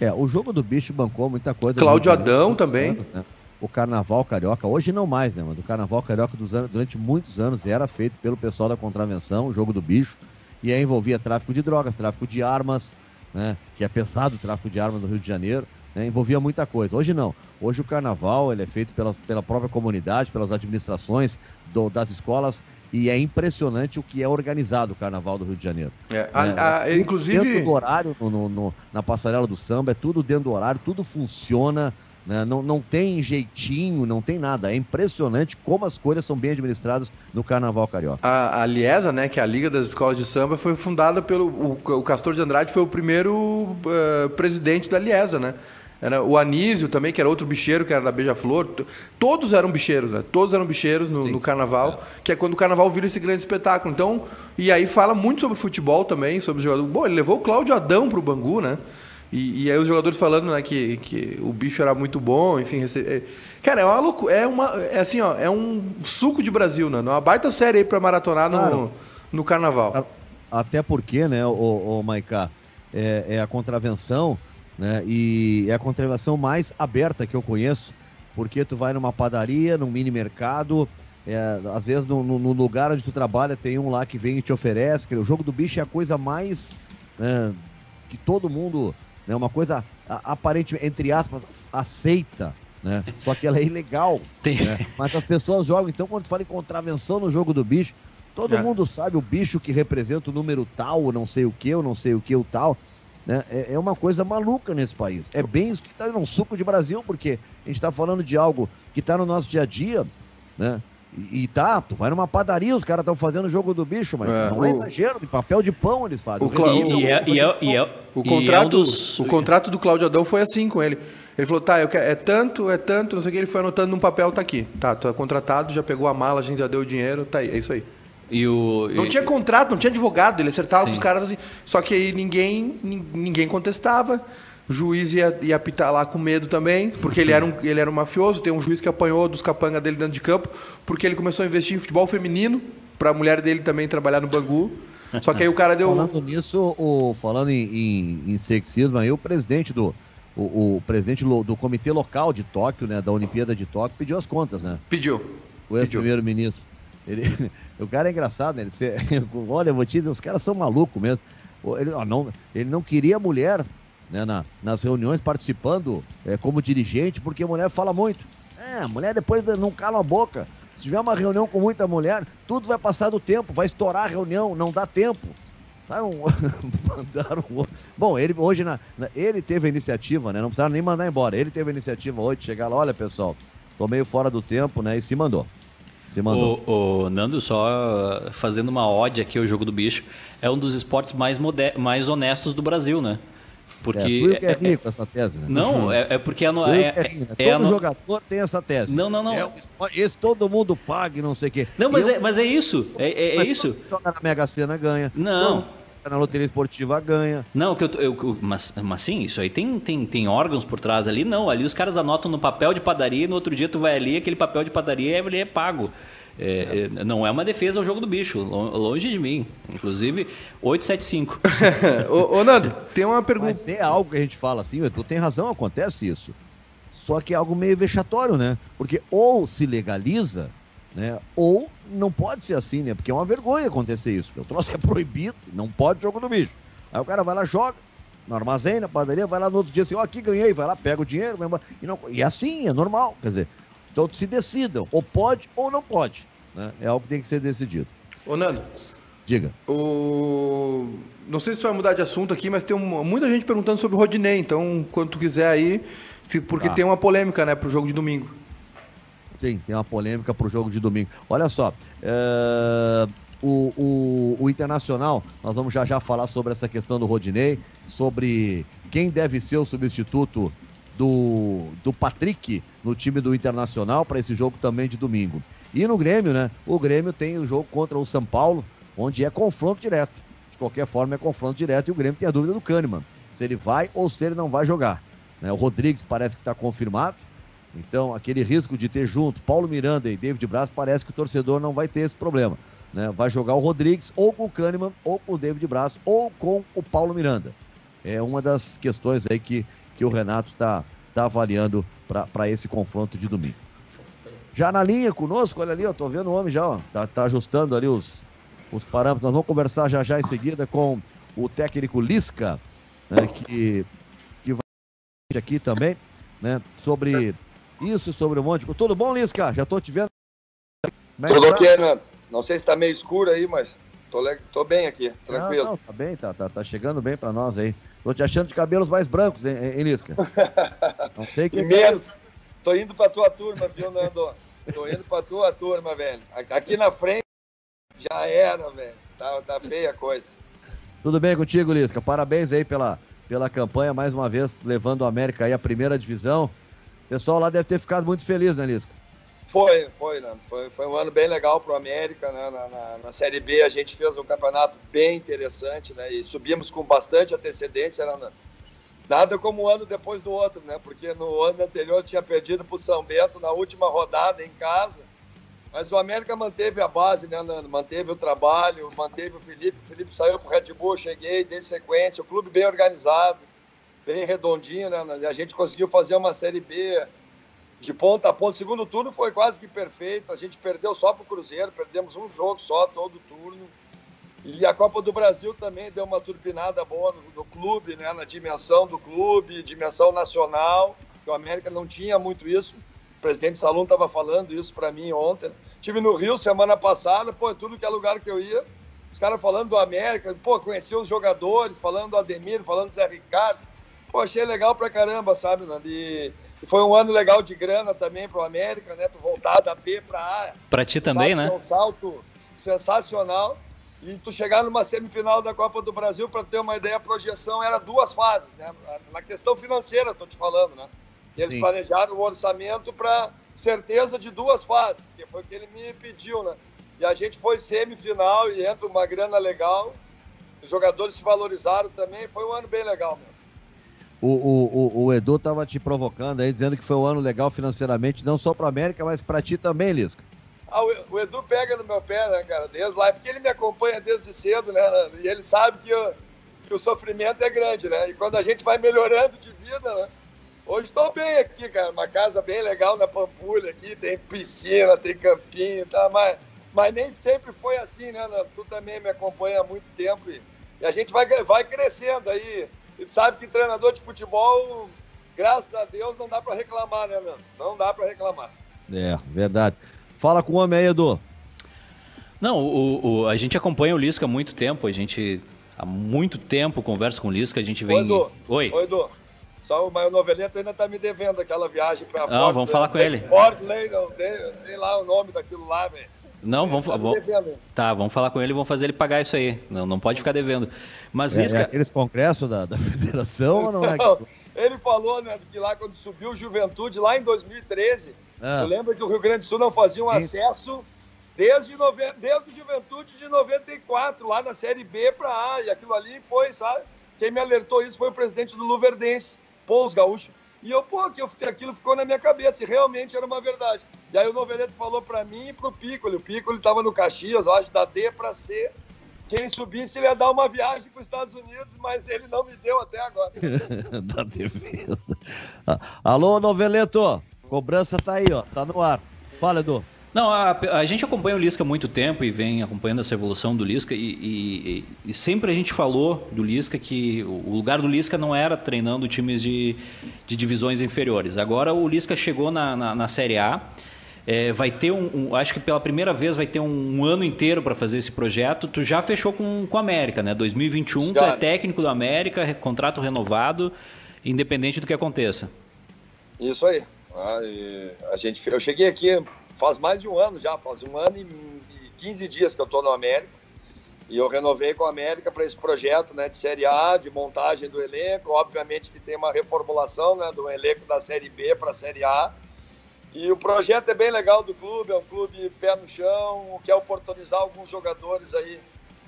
É, o jogo do bicho bancou muita coisa. Cláudio Adão também. Anos, né? O Carnaval Carioca, hoje não mais, né, mano? O Carnaval Carioca anos, durante muitos anos era feito pelo pessoal da contravenção, o jogo do bicho, e aí envolvia tráfico de drogas, tráfico de armas, né, que é pesado o tráfico de armas no Rio de Janeiro, né, envolvia muita coisa. Hoje não. Hoje o carnaval ele é feito pela, pela própria comunidade, pelas administrações do, das escolas e é impressionante o que é organizado o Carnaval do Rio de Janeiro. É, a, a, inclusive... Dentro do horário, no, no, na passarela do samba, é tudo dentro do horário, tudo funciona, né? não, não tem jeitinho, não tem nada. É impressionante como as coisas são bem administradas no Carnaval Carioca. A, a Liesa, né, que é a Liga das Escolas de Samba, foi fundada pelo... O, o Castor de Andrade foi o primeiro uh, presidente da Liesa, né? Era o Anísio também, que era outro bicheiro, que era da Beija-Flor. Todos eram bicheiros, né? Todos eram bicheiros no, no carnaval, é. que é quando o carnaval vira esse grande espetáculo. Então, e aí fala muito sobre futebol também, sobre os jogadores. Bom, ele levou o Cláudio Adão pro Bangu, né? E, e, aí os jogadores falando né, que, que o bicho era muito bom, enfim. Rece... É, cara, é uma loucura. É, uma, é assim, ó, é um suco de Brasil, né? Uma baita série aí pra maratonar no, claro. no carnaval. Até porque, né, o, o Maiká, é, é a contravenção né? E é a contravenção mais aberta que eu conheço, porque tu vai numa padaria, num mini mercado, é, às vezes no, no, lugar onde tu trabalha tem um lá que vem e te oferece. O jogo do bicho é a coisa mais né, que todo mundo, é né, uma coisa aparentemente, entre aspas, aceita. Né? Só que ela é ilegal. Né? Mas as pessoas jogam. Então, quando tu fala em contravenção no jogo do bicho, todo é. mundo sabe o bicho que representa o número tal, não sei o que, ou não sei o que, o tal. Né? É, é uma coisa maluca nesse país. É bem isso que está no suco de Brasil, porque a gente está falando de algo que está no nosso dia a dia, né? E, e tá, tu vai numa padaria, os caras estão fazendo o jogo do bicho, mas é, não é exagero, de papel de pão eles fazem. O, Cla... e, é, e, é, e, é, o contrato, é um dos... o contrato do Cláudio Adão foi assim com ele. Ele falou, tá, eu quero, é tanto, é tanto, não sei o que, ele foi anotando num papel, tá aqui. Tá, tu é contratado, já pegou a mala, a gente já deu o dinheiro, tá aí, é isso aí. E o, não e... tinha contrato, não tinha advogado, ele acertava Sim. com os caras assim. Só que aí ninguém, ninguém contestava. O juiz ia, ia apitar lá com medo também, porque ele era, um, ele era um mafioso. Tem um juiz que apanhou dos capangas dele dentro de campo, porque ele começou a investir em futebol feminino, para a mulher dele também trabalhar no Bangu. Só que aí o cara deu. Falando nisso, o, falando em, em, em sexismo, aí o presidente do. O, o presidente do comitê local de Tóquio, né, da Olimpíada de Tóquio, pediu as contas, né? Pediu. O ex-primeiro-ministro. Ele, o cara é engraçado, né? Ele, você, olha, eu vou te dizer, os caras são malucos mesmo. Ele, não, ele não queria mulher né, na, nas reuniões participando é, como dirigente, porque a mulher fala muito. É, a mulher depois não cala a boca. Se tiver uma reunião com muita mulher, tudo vai passar do tempo, vai estourar a reunião, não dá tempo. Um... mandaram Bom, ele hoje na... ele teve a iniciativa, né? Não precisaram nem mandar embora. Ele teve a iniciativa hoje de chegar lá, olha pessoal, tô meio fora do tempo, né? E se mandou. Se mandou. O, o, Nando, só fazendo uma ode aqui ao jogo do bicho, é um dos esportes mais, mais honestos do Brasil, né? Porque. É, é, é rico essa tese, né? Não, é, é porque é, no, é, é, né? é Todo no... jogador tem essa tese. Não, não, não. É, esse todo mundo paga e não sei o quê. Não, mas, eu, é, mas é isso. É, é, é isso. Joga na Mega Sena ganha. Não. Então, na loteria esportiva ganha. Não, que eu, eu, mas, mas sim, isso aí tem, tem, tem órgãos por trás ali. Não, ali os caras anotam no papel de padaria e no outro dia tu vai ali, aquele papel de padaria ele é pago. É, é. Não é uma defesa ao jogo do bicho, longe de mim. Inclusive, 875. ô, ô, Nando, tem uma pergunta. Mas é algo que a gente fala assim, tu tem razão, acontece isso. Só que é algo meio vexatório, né? Porque ou se legaliza, né? Ou não pode ser assim, né? Porque é uma vergonha acontecer isso. O troço é proibido, não pode jogo do bicho. Aí o cara vai lá, joga, no armazém, na padaria, vai lá no outro dia assim, ó, oh, aqui ganhei, vai lá, pega o dinheiro. E, não, e assim, é normal. Quer dizer, então se decidam, ou pode ou não pode. Né? É algo que tem que ser decidido. Ô, Nando. Diga. O... Não sei se tu vai mudar de assunto aqui, mas tem um... muita gente perguntando sobre o Rodinei. Então, quando tu quiser aí, porque ah. tem uma polêmica, né, pro jogo de domingo. Sim, tem uma polêmica pro jogo de domingo. Olha só, é... o, o, o Internacional, nós vamos já já falar sobre essa questão do Rodinei, sobre quem deve ser o substituto do, do Patrick no time do Internacional para esse jogo também de domingo. E no Grêmio, né? O Grêmio tem o jogo contra o São Paulo, onde é confronto direto. De qualquer forma, é confronto direto e o Grêmio tem a dúvida do Kahneman, se ele vai ou se ele não vai jogar. Né? O Rodrigues parece que está confirmado, então aquele risco de ter junto Paulo Miranda e David Braz parece que o torcedor não vai ter esse problema. Né? Vai jogar o Rodrigues ou com o Kahneman, ou com o David Braz, ou com o Paulo Miranda. É uma das questões aí que, que o Renato está tá avaliando para esse confronto de domingo. Já na linha conosco, olha ali, eu tô vendo o homem já, ó, tá, tá ajustando ali os, os parâmetros. Nós vamos conversar já já em seguida com o técnico Lisca, né, que, que vai aqui também, né, sobre isso, sobre um monte. Tudo bom, Lisca? Já tô te vendo. É Tudo ok, Nando. Não sei se tá meio escuro aí, mas tô, tô bem aqui, tranquilo. Não, não, tá bem, tá, tá, tá chegando bem para nós aí. Tô te achando de cabelos mais brancos, hein, hein Lisca? Não sei que. E menos. Tô indo pra tua turma, viu, Nando? Tô indo pra tua turma, velho. Aqui na frente já era, velho. Tá, tá feia a coisa. Tudo bem contigo, Lisca? Parabéns aí pela, pela campanha, mais uma vez, levando o América aí à primeira divisão. O pessoal lá deve ter ficado muito feliz, né, Lisca? Foi, foi, né? foi, foi um ano bem legal para o América. Né? Na, na, na, Série B a gente fez um campeonato bem interessante né? e subimos com bastante antecedência. Né? Nada como um ano depois do outro, né? porque no ano anterior tinha perdido para o São Bento na última rodada em casa. Mas o América manteve a base, né, Nando? Manteve o trabalho, manteve o Felipe. O Felipe saiu para o Red Bull, cheguei, dei sequência. O clube bem organizado, bem redondinho, né? A gente conseguiu fazer uma Série B de ponta a ponta. Segundo turno foi quase que perfeito. A gente perdeu só para o Cruzeiro, perdemos um jogo só todo turno. E a Copa do Brasil também deu uma turbinada boa no, no clube, né? na dimensão do clube, dimensão nacional. O América não tinha muito isso. O presidente Salum estava falando isso para mim ontem. Tive no Rio semana passada, pô, tudo que é lugar que eu ia, os caras falando do América, pô, conheci os jogadores, falando do Ademir, falando do Zé Ricardo. Pô, achei legal pra caramba, sabe, Nando? E foi um ano legal de grana também para o América, né? Tu voltar da B para A. Para ti também, né? Um salto sensacional. E tu chegar numa semifinal da Copa do Brasil, para ter uma ideia, a projeção era duas fases, né? Na questão financeira, estou te falando, né? Eles Sim. planejaram o orçamento para certeza de duas fases, que foi o que ele me pediu, né? E a gente foi semifinal e entra uma grana legal. Os jogadores se valorizaram também. Foi um ano bem legal mesmo. O, o, o, o Edu estava te provocando aí, dizendo que foi um ano legal financeiramente, não só para a América, mas para ti também, Lisca. Ah, o, Edu pega no meu pé, né, cara, desde lá, porque ele me acompanha desde cedo, né, e ele sabe que, eu, que o sofrimento é grande, né, e quando a gente vai melhorando de vida, né, hoje estou bem aqui, cara, uma casa bem legal na Pampulha aqui, tem piscina, tem campinho, tá, mas, mas nem sempre foi assim, né, tu também me acompanha há muito tempo e, e a gente vai, vai crescendo aí, e sabe que treinador de futebol, graças a Deus, não dá para reclamar, né, Nando? Não dá para reclamar. É, verdade. Fala com o homem aí, Edu. Não, o, o, a gente acompanha o Lisca há muito tempo, a gente há muito tempo conversa com o Lisca, a gente vem... Oi, Edu. Oi. Oi, Edu. Só o Maio Novelento ainda tá me devendo aquela viagem para Não, Ford, vamos falar com ele. Ford Lane, sei lá o nome daquilo lá, velho. Não, vamos, tá vamos tá, vamos falar com ele e vamos fazer ele pagar isso aí. Não, não pode ficar devendo. Mas é, Lisca... é aqueles congressos da, da federação ou não é? Não, ele falou, né, que lá quando subiu o Juventude, lá em 2013, ah. eu lembro que o Rio Grande do Sul não fazia um acesso desde, nove... desde o Juventude de 94, lá na Série B para A, e aquilo ali foi, sabe? Quem me alertou isso foi o presidente do Luverdense, Pous Gaúcho. E eu, pô, que eu, aquilo ficou na minha cabeça, e realmente era uma verdade. E aí o Noveleto falou para mim e pro Piccoli. O Piccoli estava no Caxias, eu acho, da D para C. Quem subisse, ele ia dar uma viagem para os Estados Unidos, mas ele não me deu até agora. tá devendo. Alô, Noveleto. Cobrança tá aí, ó. Tá no ar. Fala, Edu. Não, a, a, gente acompanha o Lisca há muito tempo e vem acompanhando essa evolução do Lisca e, e, e, sempre a gente falou do Lisca que o lugar do Lisca não era treinando times de, de divisões inferiores. Agora o Lisca chegou na, na, na Série A, é, vai ter um, um, acho que pela primeira vez vai ter um, um ano inteiro para fazer esse projeto. Tu já fechou com, com a América, né? 2021, tu é técnico do América, contrato renovado, independente do que aconteça. Isso aí. Ah, a gente, eu cheguei aqui faz mais de um ano já, faz um ano e 15 dias que eu estou no América. E eu renovei com a América para esse projeto né, de Série A, de montagem do elenco. Obviamente que tem uma reformulação né, do elenco da Série B para a Série A. E o projeto é bem legal do clube, é um clube pé no chão, quer oportunizar alguns jogadores aí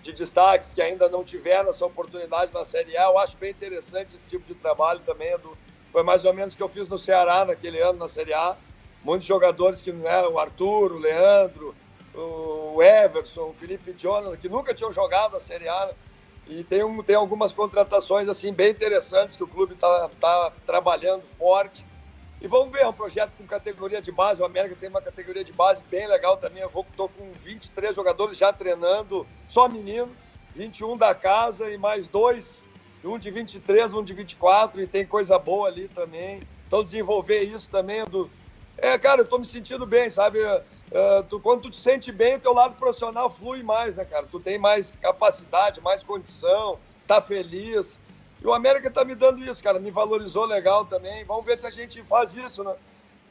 de destaque que ainda não tiveram essa oportunidade na Série A. Eu acho bem interessante esse tipo de trabalho também. Do, foi mais ou menos o que eu fiz no Ceará naquele ano na Série A muitos jogadores que não eram o Arthur, o Leandro, o Everson, o Felipe Jonathan, que nunca tinham jogado a Série A. E tem, um, tem algumas contratações assim bem interessantes que o clube está tá trabalhando forte. E vamos ver, é um projeto com categoria de base. O América tem uma categoria de base bem legal também. Eu estou com 23 jogadores já treinando, só menino, 21 da casa e mais dois um de 23, um de 24, e tem coisa boa ali também. Então, desenvolver isso também do. É, cara, eu tô me sentindo bem, sabe? Uh, tu, quando tu te sente bem, teu lado profissional flui mais, né, cara? Tu tem mais capacidade, mais condição, tá feliz. E o América tá me dando isso, cara. Me valorizou legal também. Vamos ver se a gente faz isso, né?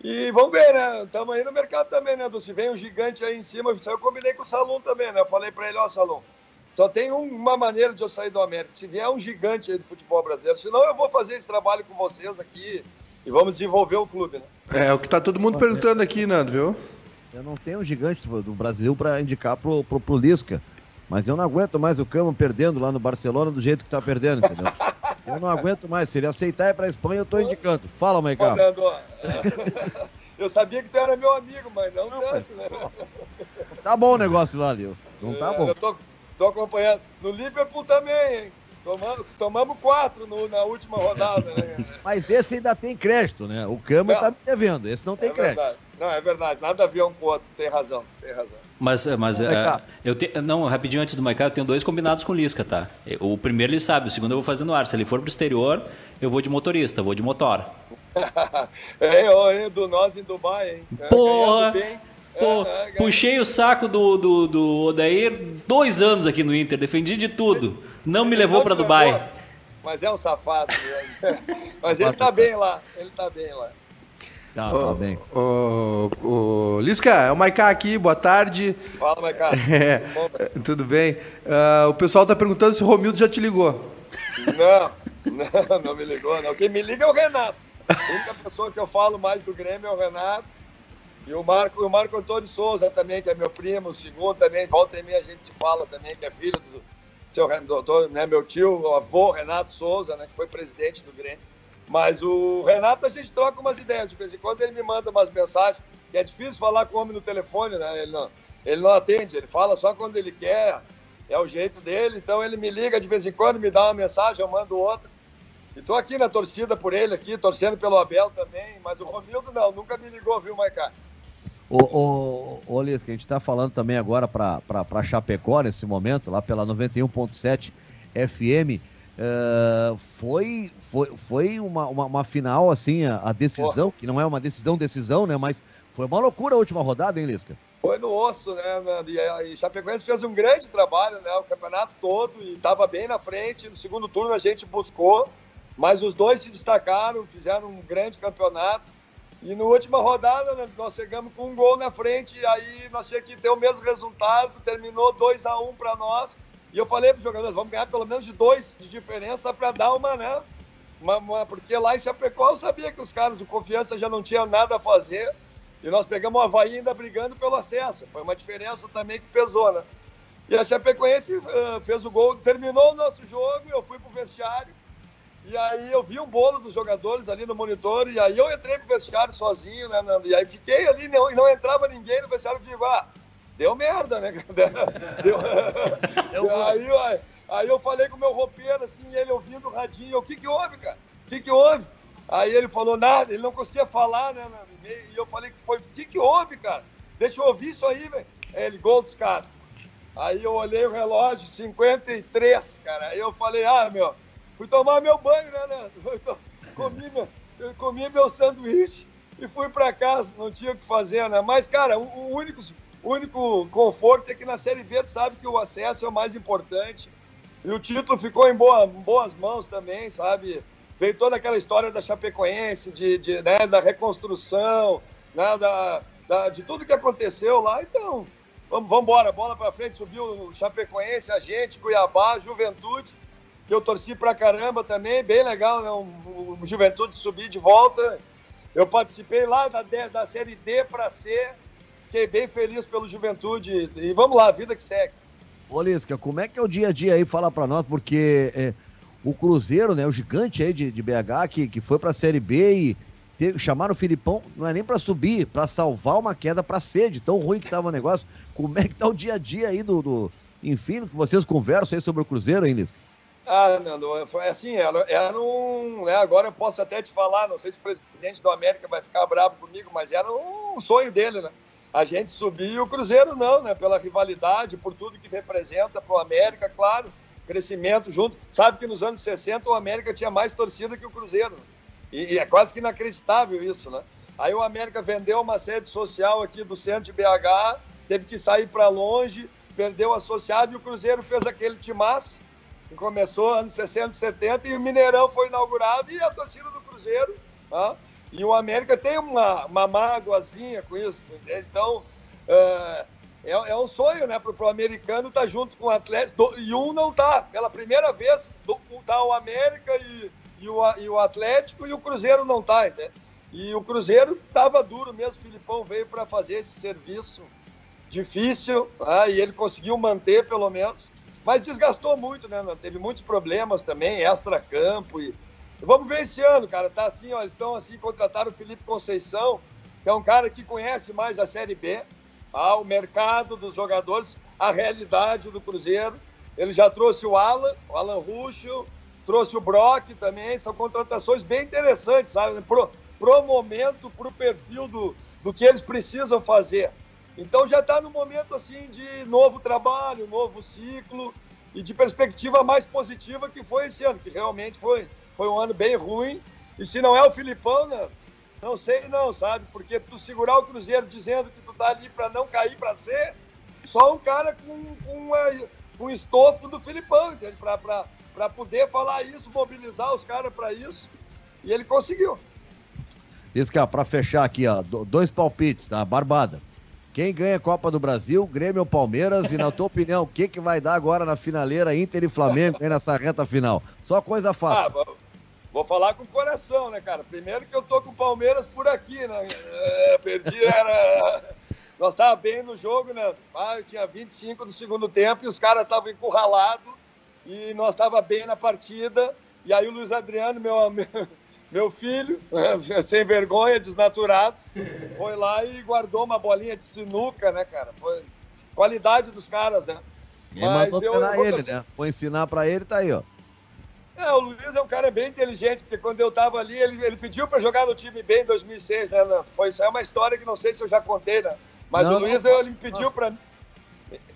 E vamos ver, né? Estamos aí no mercado também, né, Se vem um gigante aí em cima, isso eu combinei com o Salom também, né? Eu falei para ele, ó, Salom, só tem uma maneira de eu sair do América. Se vier um gigante aí do futebol brasileiro, senão eu vou fazer esse trabalho com vocês aqui e vamos desenvolver o clube, né? É, o que tá todo mundo perguntando aqui, Nando, viu? Eu não tenho um gigante do Brasil para indicar pro, pro, pro Lisca. Mas eu não aguento mais o Camo perdendo lá no Barcelona do jeito que tá perdendo, entendeu? Eu não aguento mais. Se ele aceitar ir pra Espanha, eu tô indicando. Fala, Maicon. Eu sabia que tu era meu amigo, mas não, não tanto, né? Tá bom o negócio lá, Deus. Não tá é, bom. Eu tô, tô acompanhando. No Liverpool também, hein? Tomamos, tomamos quatro no, na última rodada, né? Mas esse ainda tem crédito, né? O Cama tá me devendo, esse não tem é crédito. Verdade. Não, é verdade. Nada a ver um com o outro. Tem razão, tem razão. Mas, mas uh, eu te, não, rapidinho antes do Maicon, eu tenho dois combinados com o Lisca, tá? O primeiro ele sabe, o segundo eu vou fazer no ar. Se ele for pro exterior, eu vou de motorista, vou de motor. é, é, do nós em Dubai, hein? É, Porra! Pô, é, é, puxei o saco do, do, do Odair dois anos aqui no Inter, defendi de tudo. Não me levou para Dubai. Mas é um safado. Né? Mas ele tá bem lá, ele tá bem lá. Tá, tá bem. Ô, ô, Lisca, é o Maiká aqui, boa tarde. Fala, Maiká. É, tudo bem? Uh, o pessoal tá perguntando se o Romildo já te ligou. Não, não, não me ligou, não. Quem me liga é o Renato. A única pessoa que eu falo mais do Grêmio é o Renato. E o Marco, o Marco Antônio Souza também, que é meu primo, o segundo também, volta e meia a gente se fala também, que é filho do seu doutor, né, meu tio, avô Renato Souza, né, que foi presidente do Grêmio. Mas o Renato, a gente troca umas ideias. De vez em quando ele me manda umas mensagens, que é difícil falar com o homem no telefone, né? Ele não, ele não atende, ele fala só quando ele quer, é o jeito dele. Então ele me liga de vez em quando, me dá uma mensagem, eu mando outra. E tô aqui na torcida por ele, aqui, torcendo pelo Abel também. Mas o Romildo não, nunca me ligou, viu, Maicá? Ô, ô, ô Liz, que a gente está falando também agora para Chapecó nesse momento, lá pela 91.7 FM. Uh, foi foi, foi uma, uma, uma, final, assim, a, a decisão, que não é uma decisão, decisão, né? Mas foi uma loucura a última rodada, hein, Lisca? Foi no osso, né, Nando? E, e Chapecoense fez um grande trabalho, né? O campeonato todo e estava bem na frente. No segundo turno a gente buscou, mas os dois se destacaram, fizeram um grande campeonato. E na última rodada né, nós chegamos com um gol na frente, aí nós tínhamos que ter o mesmo resultado, terminou 2 a 1 um para nós. E eu falei para os jogadores, vamos ganhar pelo menos de dois de diferença para dar uma, né? Uma, uma, porque lá em Chapecó eu sabia que os caras, o Confiança já não tinham nada a fazer. E nós pegamos o Havaí ainda brigando pelo acesso. Foi uma diferença também que pesou, né? E a Chapecoense uh, fez o gol, terminou o nosso jogo, eu fui pro vestiário. E aí eu vi um bolo dos jogadores ali no monitor, e aí eu entrei pro vestiário sozinho, né, Nando? E aí fiquei ali e não, não entrava ninguém no vestiário. Digo, ah, deu merda, né? deu... deu... aí, aí, aí eu falei com o meu roupeiro, assim, ele ouvindo o radinho, o que que houve, cara? O que que houve? Aí ele falou nada, ele não conseguia falar, né? E eu falei que foi, o que que houve, cara? Deixa eu ouvir isso aí, velho. Ele, gol dos caras. Aí eu olhei o relógio, 53, cara. Aí eu falei, ah, meu, fui tomar meu banho, né, né? Comi meu, eu comi meu sanduíche e fui para casa, não tinha o que fazer, né? Mas, cara, o, o, único, o único conforto é que na Série B tu sabe que o acesso é o mais importante. E o título ficou em, boa, boas mãos também, sabe? Veio toda aquela história da Chapecoense, de, de né, da reconstrução, né, da, da, de tudo que aconteceu lá. Então, vamos embora, bola para frente, subiu o Chapecoense, a gente, Cuiabá, Juventude, que eu torci pra caramba também, bem legal, né? O, o Juventude subir de volta. Eu participei lá da, da Série D para C, fiquei bem feliz pelo Juventude. E vamos lá, vida que segue. Ô, Lisca, como é que é o dia a dia aí? Fala para nós, porque é, o Cruzeiro, né, o gigante aí de, de BH, que, que foi para a Série B e teve, chamaram o Filipão, não é nem para subir, para salvar uma queda para sede, tão ruim que tava o negócio. Como é que tá o dia a dia aí do, do enfim, que vocês conversam aí sobre o Cruzeiro, hein, Lisca? Ah, Nando, foi assim, era, era um. Né, agora eu posso até te falar, não sei se o presidente do América vai ficar bravo comigo, mas era um sonho dele, né? a gente subir e o Cruzeiro não, né? Pela rivalidade, por tudo que representa para o América, claro. crescimento junto. Sabe que nos anos 60 o América tinha mais torcida que o Cruzeiro. E, e é quase que inacreditável isso, né? Aí o América vendeu uma sede social aqui do centro de BH, teve que sair para longe, perdeu o associado e o Cruzeiro fez aquele timaço, começou anos 60, 70, e o Mineirão foi inaugurado e a torcida do Cruzeiro. Tá? E o América tem uma, uma mágoazinha com isso. Então, é, é, é, um sonho né, para o americano estar tá junto com o Atlético. E um não está. Pela primeira vez, está o América e, e, o, e o Atlético e o Cruzeiro não está. E o Cruzeiro estava duro mesmo. O Filipão veio para fazer esse serviço difícil tá? e ele conseguiu manter pelo menos. Mas desgastou muito, né? Teve muitos problemas também, extra-campo e Vamos ver esse ano, cara. Tá assim, ó, eles estão assim, contrataram o Felipe Conceição, que é um cara que conhece mais a Série B, ah, o mercado dos jogadores, a realidade do Cruzeiro. Ele já trouxe o Alan, o Alan Ruschel, trouxe o Brock também. São contratações bem interessantes, sabe? Pro, pro momento, pro perfil do, do que eles precisam fazer. Então já está no momento assim de novo trabalho, novo ciclo e de perspectiva mais positiva que foi esse ano, que realmente foi foi um ano bem ruim. E se não é o Filipão, né? não sei não, sabe? Porque tu segurar o Cruzeiro dizendo que tu tá ali para não cair para ser, só um cara com, com, com estofo do Filipão? Para poder falar isso, mobilizar os caras para isso. E ele conseguiu. Isso que para fechar aqui, ó, dois palpites, tá? Barbada. Quem ganha a Copa do Brasil, Grêmio ou Palmeiras? E na tua opinião, o que, que vai dar agora na finaleira Inter e Flamengo aí nessa reta final? Só coisa fácil. Ah, Vou falar com o coração, né, cara? Primeiro que eu tô com o Palmeiras por aqui, né? É, perdi, era. Nós tava bem no jogo, né? Ah, eu tinha 25 no segundo tempo e os caras estavam encurralados e nós tava bem na partida. E aí o Luiz Adriano, meu, meu, meu filho, sem vergonha, desnaturado, foi lá e guardou uma bolinha de sinuca, né, cara? Foi qualidade dos caras, né? Mas eu, eu ele, né? Vou ensinar para ele, tá aí, ó. É, o Luiz é um cara bem inteligente, porque quando eu estava ali, ele, ele pediu para jogar no time B em 2006, né? Foi, isso é uma história que não sei se eu já contei, né? Mas não, o Luiz, não, ele pediu para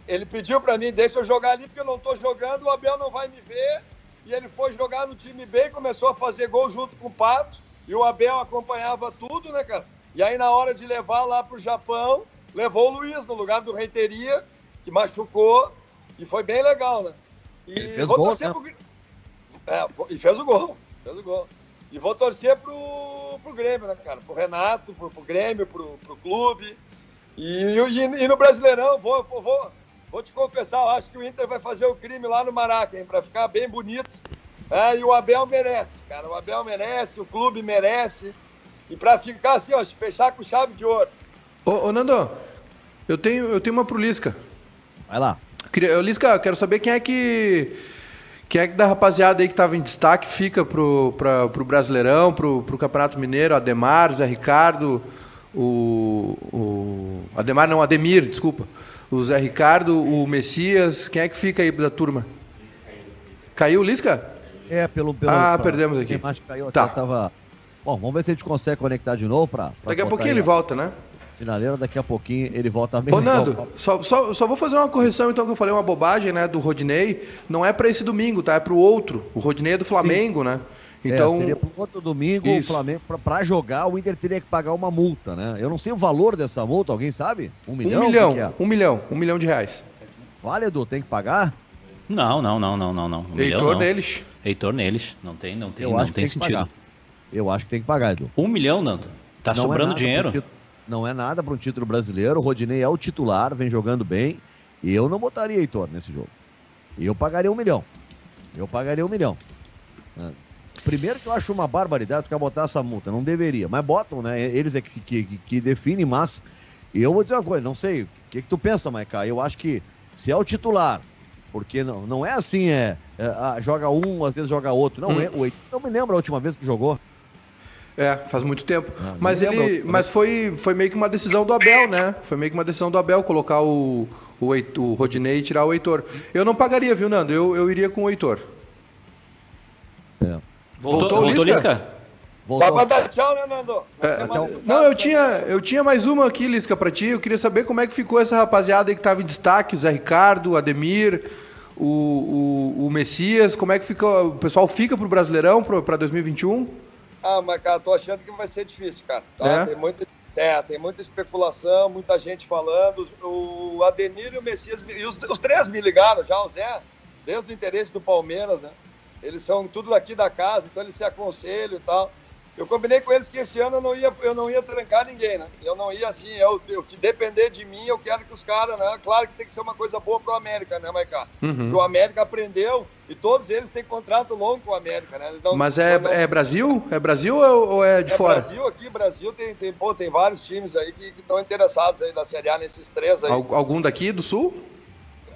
ele pediu para mim, deixa eu jogar ali, porque eu não estou jogando, o Abel não vai me ver. E ele foi jogar no time B, começou a fazer gol junto com o Pato, e o Abel acompanhava tudo, né, cara? E aí, na hora de levar lá para o Japão, levou o Luiz no lugar do Reiteria, que machucou, e foi bem legal, né? E ele fez gol, né? Pro... É, e fez o gol. Fez o gol. E vou torcer pro, pro Grêmio, né, cara? Pro Renato, pro, pro Grêmio, pro, pro clube. E, e, e no Brasileirão, vou, vou, vou, vou, te confessar, eu acho que o Inter vai fazer o crime lá no Maraca, hein? Pra ficar bem bonito. É, e o Abel merece, cara. O Abel merece, o clube merece. E pra ficar assim, ó, fechar com chave de ouro. Ô, ô Nando, eu tenho, eu tenho uma pro Lisca. Vai lá. Ô, Lisca, quero saber quem é que quem é que da rapaziada aí que estava em destaque fica pro, pra, pro Brasileirão, pro, pro Campeonato Mineiro? Ademar, Zé Ricardo, o, o. Ademar não, Ademir, desculpa. O Zé Ricardo, o Messias. Quem é que fica aí da turma? Caiu o Lisca? É, pelo. pelo ah, pra, perdemos aqui. Que caiu, tá. Tava... Bom, vamos ver se a gente consegue conectar de novo para. Daqui a pouquinho ele volta, né? Finaleira, daqui a pouquinho ele volta mesmo. Ô, Nando, só, só, só vou fazer uma correção, então, que eu falei uma bobagem, né, do Rodinei. Não é para esse domingo, tá? É para o outro. O Rodinei é do Flamengo, Sim. né? É, então, é, seria para outro domingo, Isso. o Flamengo, para jogar, o Inter teria que pagar uma multa, né? Eu não sei o valor dessa multa, alguém sabe? Um milhão? Um milhão, é? um milhão, um milhão de reais. Vale, Edu, tem que pagar? Não, não, não, não, não, não. Um Heitor milhão, não. neles. Heitor neles. Não tem, não tem, Eu não tem, tem sentido. Eu acho que tem que pagar, Edu. Um milhão, Nando? Tá não é sobrando é dinheiro? Não é nada para um título brasileiro. O Rodinei é o titular, vem jogando bem. E eu não botaria Heitor nesse jogo. E eu pagaria um milhão. Eu pagaria um milhão. Primeiro que eu acho uma barbaridade ficar botar essa multa. Não deveria. Mas botam, né? Eles é que, que, que definem, mas. E eu vou dizer uma coisa, não sei. O que, que tu pensa, Maica? Eu acho que se é o titular, porque não, não é assim, é, é ah, joga um, às vezes joga outro. Não, hum. é, o Heitor, não me lembro a última vez que jogou. É, faz muito tempo. Ah, mas ele, mas foi, foi meio que uma decisão do Abel, né? Foi meio que uma decisão do Abel colocar o, o, o Rodinei e tirar o Heitor. Eu não pagaria, viu, Nando? Eu, eu iria com o Heitor. É. Voltou, voltou, Lisca? Voltou. Vai dar tchau, né, Nando? É, não, eu tinha, eu tinha mais uma aqui, Lisca, pra ti. Eu queria saber como é que ficou essa rapaziada aí que tava em destaque, o Zé Ricardo, o Ademir, o, o, o Messias, como é que fica, o pessoal fica pro Brasileirão para 2021? Ah, mas cara, tô achando que vai ser difícil, cara. Tá? É? Tem muita, é, tem muita especulação, muita gente falando. O Adenir e o Messias, e os, os três me ligaram já, o Zé, desde o interesse do Palmeiras, né? Eles são tudo daqui da casa, então eles se aconselham e tal. Eu combinei com eles que esse ano eu não ia, eu não ia trancar ninguém, né? Eu não ia assim, eu, eu que depender de mim, eu quero que os caras, né? Claro que tem que ser uma coisa boa pro América, né, Maiká? Uhum. O América aprendeu e todos eles têm contrato longo com o América, né? Então, Mas é, não- é Brasil? É Brasil ou é de é fora? Brasil aqui, Brasil tem, tem, pô, tem vários times aí que estão interessados aí da Série A nesses três aí. Al- Algum daqui do Sul?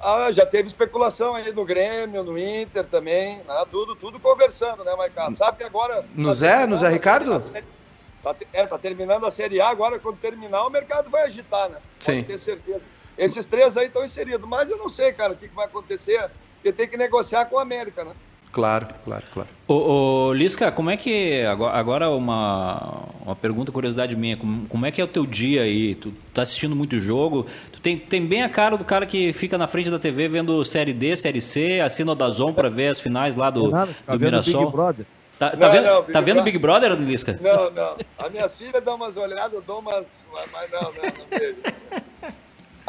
Ah, já teve especulação aí no Grêmio, no Inter também, né? tudo, tudo conversando, né, Maicon? Sabe que agora. No tá Zé? No Zé Ricardo? série- série- Tá, é, tá terminando a Série A, agora quando terminar o mercado vai agitar, né? Sim. Pode ter certeza. Esses três aí estão inseridos, mas eu não sei, cara, o que, que vai acontecer, porque tem que negociar com o América, né? Claro, claro, claro. Ô, ô, Lisca, como é que. Agora, uma, uma pergunta, curiosidade minha. Como, como é que é o teu dia aí? Tu tá assistindo muito jogo? Tu tem, tem bem a cara do cara que fica na frente da TV vendo Série D, Série C, assina o Dazon pra ver as finais lá do, Nada, fica do vendo Mirassol. Big Brother. Tá, tá Não, vendo, não, tá Big vendo Brother. Big Brother, Lisca? Não, não. A minha filha dá umas olhadas, eu dou umas. Mas não, não, não vejo.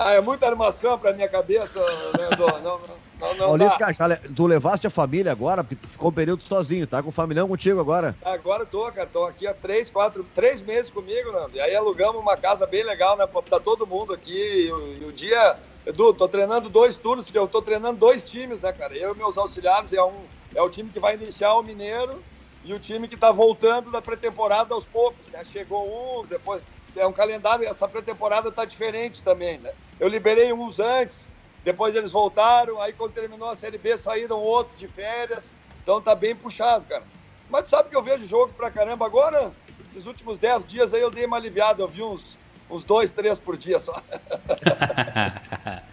Ah, é muita armação pra minha cabeça, né, Dô? Não, não, não, não dá. Lisca, já le- tu levaste a família agora, porque tu ficou um período sozinho, tá com o familhão contigo agora. Agora tô, cara, tô aqui há três, quatro, três meses comigo, né? E aí alugamos uma casa bem legal, né? Pra, todo mundo aqui. E, o- e o dia, Edu, tô treinando dois turnos, porque eu tô treinando dois times, né, cara? Eu e meus auxiliares, é, um, é o time que vai iniciar o Mineiro e o time que tá voltando da pré-temporada aos poucos, né? Chegou um, depois. É um calendário, essa pré-temporada tá diferente também, né? Eu liberei uns antes, depois eles voltaram, aí quando terminou a Série B saíram outros de férias, então tá bem puxado, cara. Mas tu sabe que eu vejo jogo pra caramba agora? Esses últimos 10 dias aí eu dei uma aliviada, eu vi uns, uns dois, três por dia só.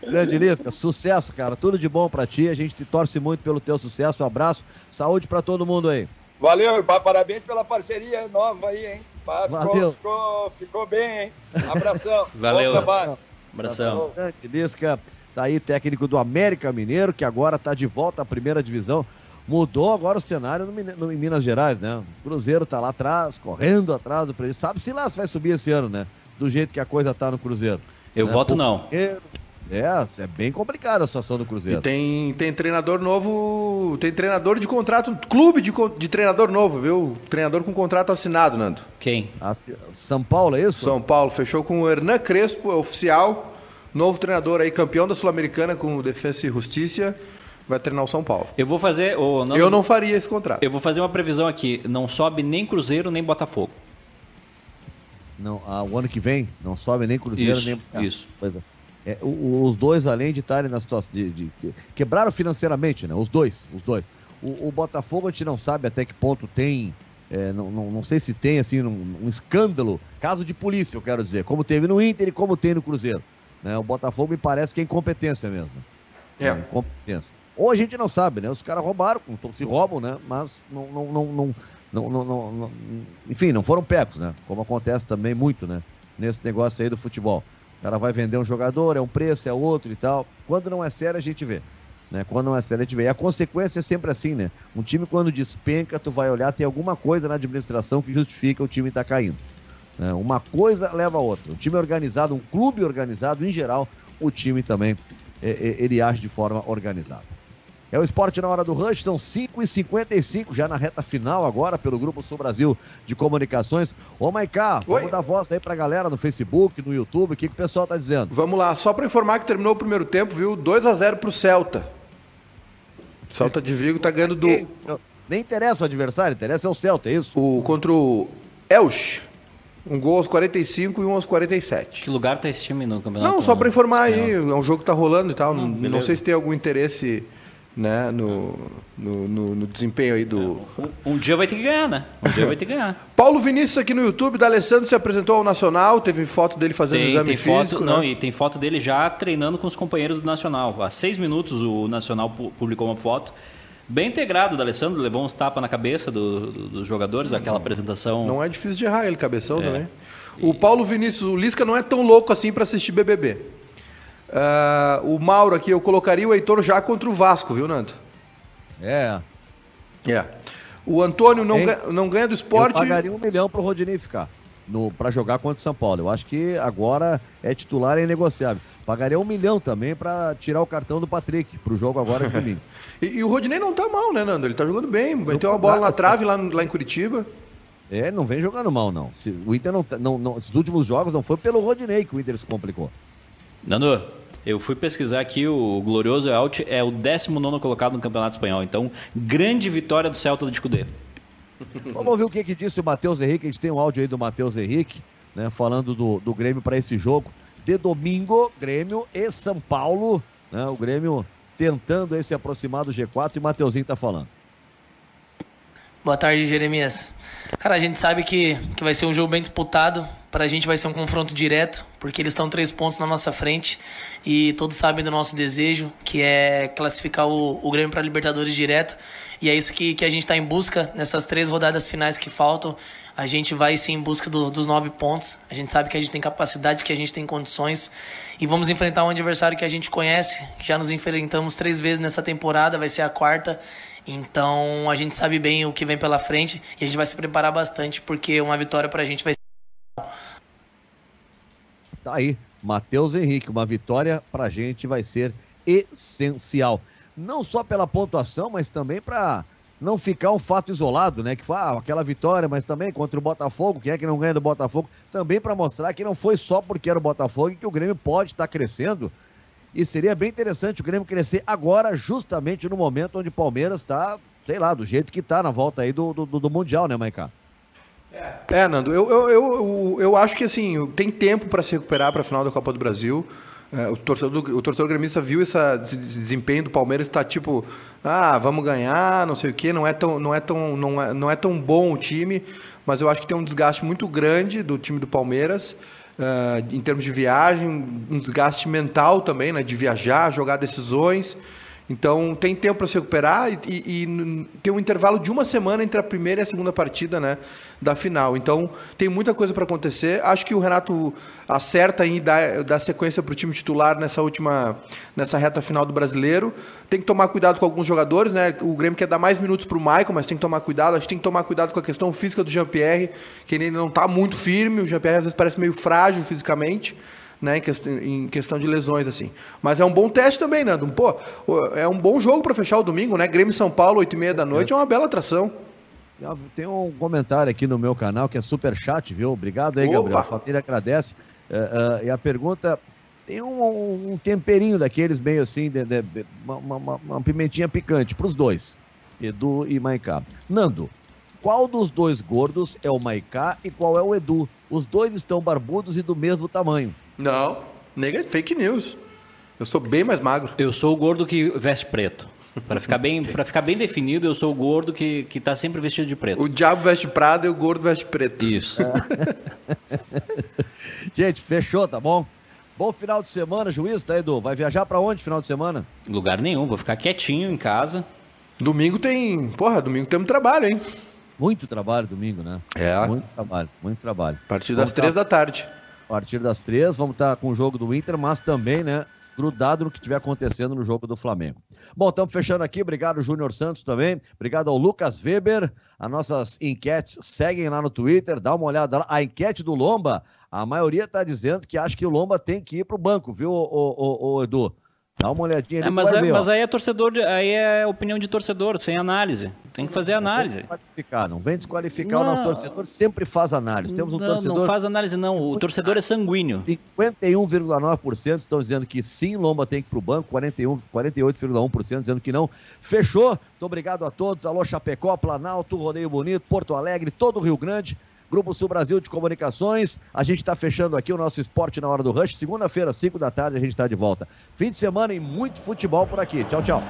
Grande Lisca, sucesso, cara. Tudo de bom pra ti. A gente te torce muito pelo teu sucesso. Um abraço. Saúde pra todo mundo aí. Valeu, pa- parabéns pela parceria nova aí, hein? Ficou, ficou, ficou bem, hein? Abração. Valeu. Bom trabalho. Abração. Grande Lisca, tá aí técnico do América Mineiro, que agora tá de volta à primeira divisão. Mudou agora o cenário no, no- em Minas Gerais, né? O Cruzeiro tá lá atrás, correndo atrás do prejuízo. Sabe se lá se vai subir esse ano, né? Do jeito que a coisa tá no Cruzeiro. Eu né? voto Pouco não. É, é bem complicada a situação do E Cruzeiro. tem, tem treinador novo, tem treinador de contrato, clube de, de treinador novo, viu? Treinador com contrato assinado, Nando. Quem? A- São Paulo, é isso? São Paulo fechou com o Hernan Crespo, é oficial, novo treinador aí, campeão da Sul-Americana com o Defensa e Justiça, vai treinar o São Paulo. Eu vou fazer. Nando, Eu não faria esse contrato. Eu vou fazer uma previsão aqui. Não sobe nem Cruzeiro nem Botafogo. Não, ah, o ano que vem não sobe nem Cruzeiro Isso, nem. Ah, isso. Pois é. É, os dois, além de estarem na situação de, de- de- Quebraram financeiramente, né? Os dois, os dois. O, o Botafogo a gente não sabe até que ponto tem. é, não, não, não sei se tem assim um, um escândalo, caso de polícia, eu quero dizer, como teve no Inter e como tem no Cruzeiro. Né? O Botafogo me parece que é incompetência mesmo. É. Né? Incompetência. Ou a gente não sabe, né? Os caras roubaram, se roubam, né? Mas não, não, não, não, não, não- não- não- enfim, não foram pegos, né? Como acontece também muito, né? Nesse negócio aí do futebol. O cara vai vender um jogador, é um preço, é outro e tal. Quando não é sério, a gente vê. Né? Quando não é sério, a gente vê. E a consequência é sempre assim, né? Um time, quando despenca, tu vai olhar, tem alguma coisa na administração que justifica o time estar caindo. Né? Uma coisa leva a outra. Um time organizado, um clube organizado, em geral, o time também, é, é, ele age de forma organizada. É o esporte na hora do rush, são 5h55, já na reta final agora, pelo Grupo Sul Brasil de Comunicações. Ô, Maiká, vamos dar voz aí pra galera no Facebook, no YouTube, o que, que o pessoal tá dizendo? Vamos lá, só para informar que terminou o primeiro tempo, viu? 2 a 0 pro Celta. O Celta de Vigo tá ganhando do Nem, nem interessa o adversário, interessa é o Celta, é isso? o contra o Elche. Um gol aos 45 e um aos 47. Que lugar tá esse time no campeonato? Não, só para informar aí, é um jogo que tá rolando e tal. Não, não beleza. sei se tem algum interesse né, no, no, no- no desempenho aí do. Um, um dia vai ter que ganhar, né? Um dia vai ter que ganhar. Paulo Vinícius aqui no YouTube, da Alessandro se apresentou ao Nacional, teve foto dele fazendo Tem, exame tem físico. foto, né? não, e tem foto dele já treinando com os companheiros do Nacional. Há seis minutos o Nacional pu- publicou uma foto. Bem integrado do Alessandro, levou uns tapas na cabeça do- do- dos jogadores, aquela apresentação. Não é difícil de errar ele, cabeção também. O Paulo Vinícius, o Lisca não é tão louco assim para assistir BBB. Uh, o Mauro aqui, eu colocaria o Heitor já contra o Vasco, viu, Nando? É. É. O Antônio não, ganha, não ganha do esporte. Eu pagaria um milhão pro Rodinei ficar para jogar contra o São Paulo. Eu acho que agora é titular e é negociável. Pagaria um milhão também para tirar o cartão do Patrick pro jogo agora de domingo. e, e, o Rodinei não tá mal, né, Nando? Ele tá jogando bem. Meteu uma bola na trave lá, lá em Curitiba. É, não vem jogando mal, não. O Inter não, tá, não, não. Esses últimos jogos não foi pelo Rodinei que o Inter se complicou. Nando, eu fui pesquisar aqui, o Glorioso Alt é o 19 colocado no Campeonato Espanhol. Então, grande vitória do Celta de Cudê. Vamos ouvir o que, que disse o Matheus Henrique. A gente tem um áudio aí do Matheus Henrique, né, falando do, do Grêmio para esse jogo. De domingo, Grêmio e São Paulo. Né, o Grêmio tentando aí se aproximar do G4 e Mateuzinho tá falando. Boa tarde, Jeremias. Cara, a gente sabe que, que vai ser um jogo bem disputado. Para a gente vai ser um confronto direto, porque eles estão três pontos na nossa frente e todos sabem do nosso desejo, que é classificar o, o Grêmio para Libertadores direto. E é isso que, que a gente está em busca nessas três rodadas finais que faltam. A gente vai sim em busca do, dos nove pontos. A gente sabe que a gente tem capacidade, que a gente tem condições. E vamos enfrentar um adversário que a gente conhece. Já nos enfrentamos três vezes nessa temporada, vai ser a quarta. Então a gente sabe bem o que vem pela frente e a gente vai se preparar bastante porque uma vitória para a gente vai ser. Tá aí, Matheus Henrique, uma vitória para a gente vai ser essencial. Não só pela pontuação, mas também para não ficar um fato isolado, né? Que foi ah, aquela vitória, mas também contra o Botafogo, quem é que não ganha do Botafogo? Também para mostrar que não foi só porque era o Botafogo que o Grêmio pode estar crescendo e seria bem interessante o Grêmio crescer agora, justamente no momento onde o Palmeiras está, sei lá, do jeito que está na volta aí do, do, do Mundial, né, Maicá? É, Nando, eu, eu, eu, eu acho que assim, tem tempo para se recuperar para a final da Copa do Brasil. É, o, torcedor, o torcedor gremista viu esse desempenho do Palmeiras está tipo, ah, vamos ganhar, não sei o quê, não é tão, não é tão, não é, não é tão bom o time, mas eu acho que tem um desgaste muito grande do time do Palmeiras uh, em termos de viagem, um desgaste mental também, né, de viajar, jogar decisões. Então tem tempo para se recuperar e, e, e, tem um intervalo de uma semana entre a primeira e a segunda partida né, da final. Então tem muita coisa para acontecer. Acho que o Renato acerta em dar, dar sequência para o time titular nessa última nessa reta final do brasileiro. Tem que tomar cuidado com alguns jogadores, né? O Grêmio quer dar mais minutos para o Michael, mas tem que tomar cuidado. Acho que tem que tomar cuidado com a questão física do Jean-Pierre, que ele não está muito firme. O Jean-Pierre às vezes parece meio frágil fisicamente né, em questão de lesões, assim. Mas é um bom teste também, Nando. Pô, é um bom jogo para fechar o domingo, né? Grêmio São Paulo, 8 e meia da noite, é uma bela atração. Tem um comentário aqui no meu canal que é super chat, viu? Obrigado aí, Opa. Gabriel. A família agradece. Uh, uh, e a pergunta tem um, um, temperinho daqueles meio assim, de, de, de, uma, uma, uma, pimentinha picante para os dois, Edu e Maicá. Nando, qual dos dois gordos é o Maicá e qual é o Edu? Os dois estão barbudos e do mesmo tamanho. Não, nega fake news. Eu sou bem mais magro. Eu sou o gordo que veste preto. Para ficar bem, para ficar bem definido, eu sou o gordo que que tá sempre vestido de preto. O diabo veste prado e o gordo veste preto. Isso. É. Gente, fechou, tá bom? Bom final de semana, juiz, tá, Edu? Vai viajar para onde final de semana? Lugar nenhum, vou ficar quietinho em casa. Domingo tem. Porra, domingo temos trabalho, hein? Muito trabalho domingo, né? É. Muito trabalho, muito trabalho. A partir das três da tarde a partir das três. Vamos estar com o jogo do Inter, mas também, né, grudado no que estiver acontecendo no jogo do Flamengo. Bom, estamos fechando aqui. Obrigado, Júnior Santos também. Obrigado ao Lucas Weber. As nossas enquetes seguem lá no Twitter. Dá uma olhada lá. A enquete do Lomba, a maioria está dizendo que acha que o Lomba tem que ir para o banco, viu, o, o, o, Edu? Dá uma olhadinha ali. É, mas, é, ver, mas aí é torcedor, aí é opinião de torcedor, sem análise. Tem que fazer análise. Não vem desqualificar, não vem desqualificar. Não, o nosso torcedor sempre faz análise. Temos um não, torcedor. Não faz análise, não. O torcedor é sanguíneo. 51,9% estão dizendo que sim, Lomba tem que ir para o banco. 41, 48,1% dizendo que não. Fechou. Muito obrigado a todos. Alô, Chapecó, Planalto, Rodeio Bonito, Porto Alegre, todo o Rio Grande. Grupo Sul Brasil de Comunicações. A gente está fechando aqui o nosso esporte na hora do rush. Segunda-feira, 5 da tarde, a gente está de volta. Fim de semana e muito futebol por aqui. Tchau, tchau.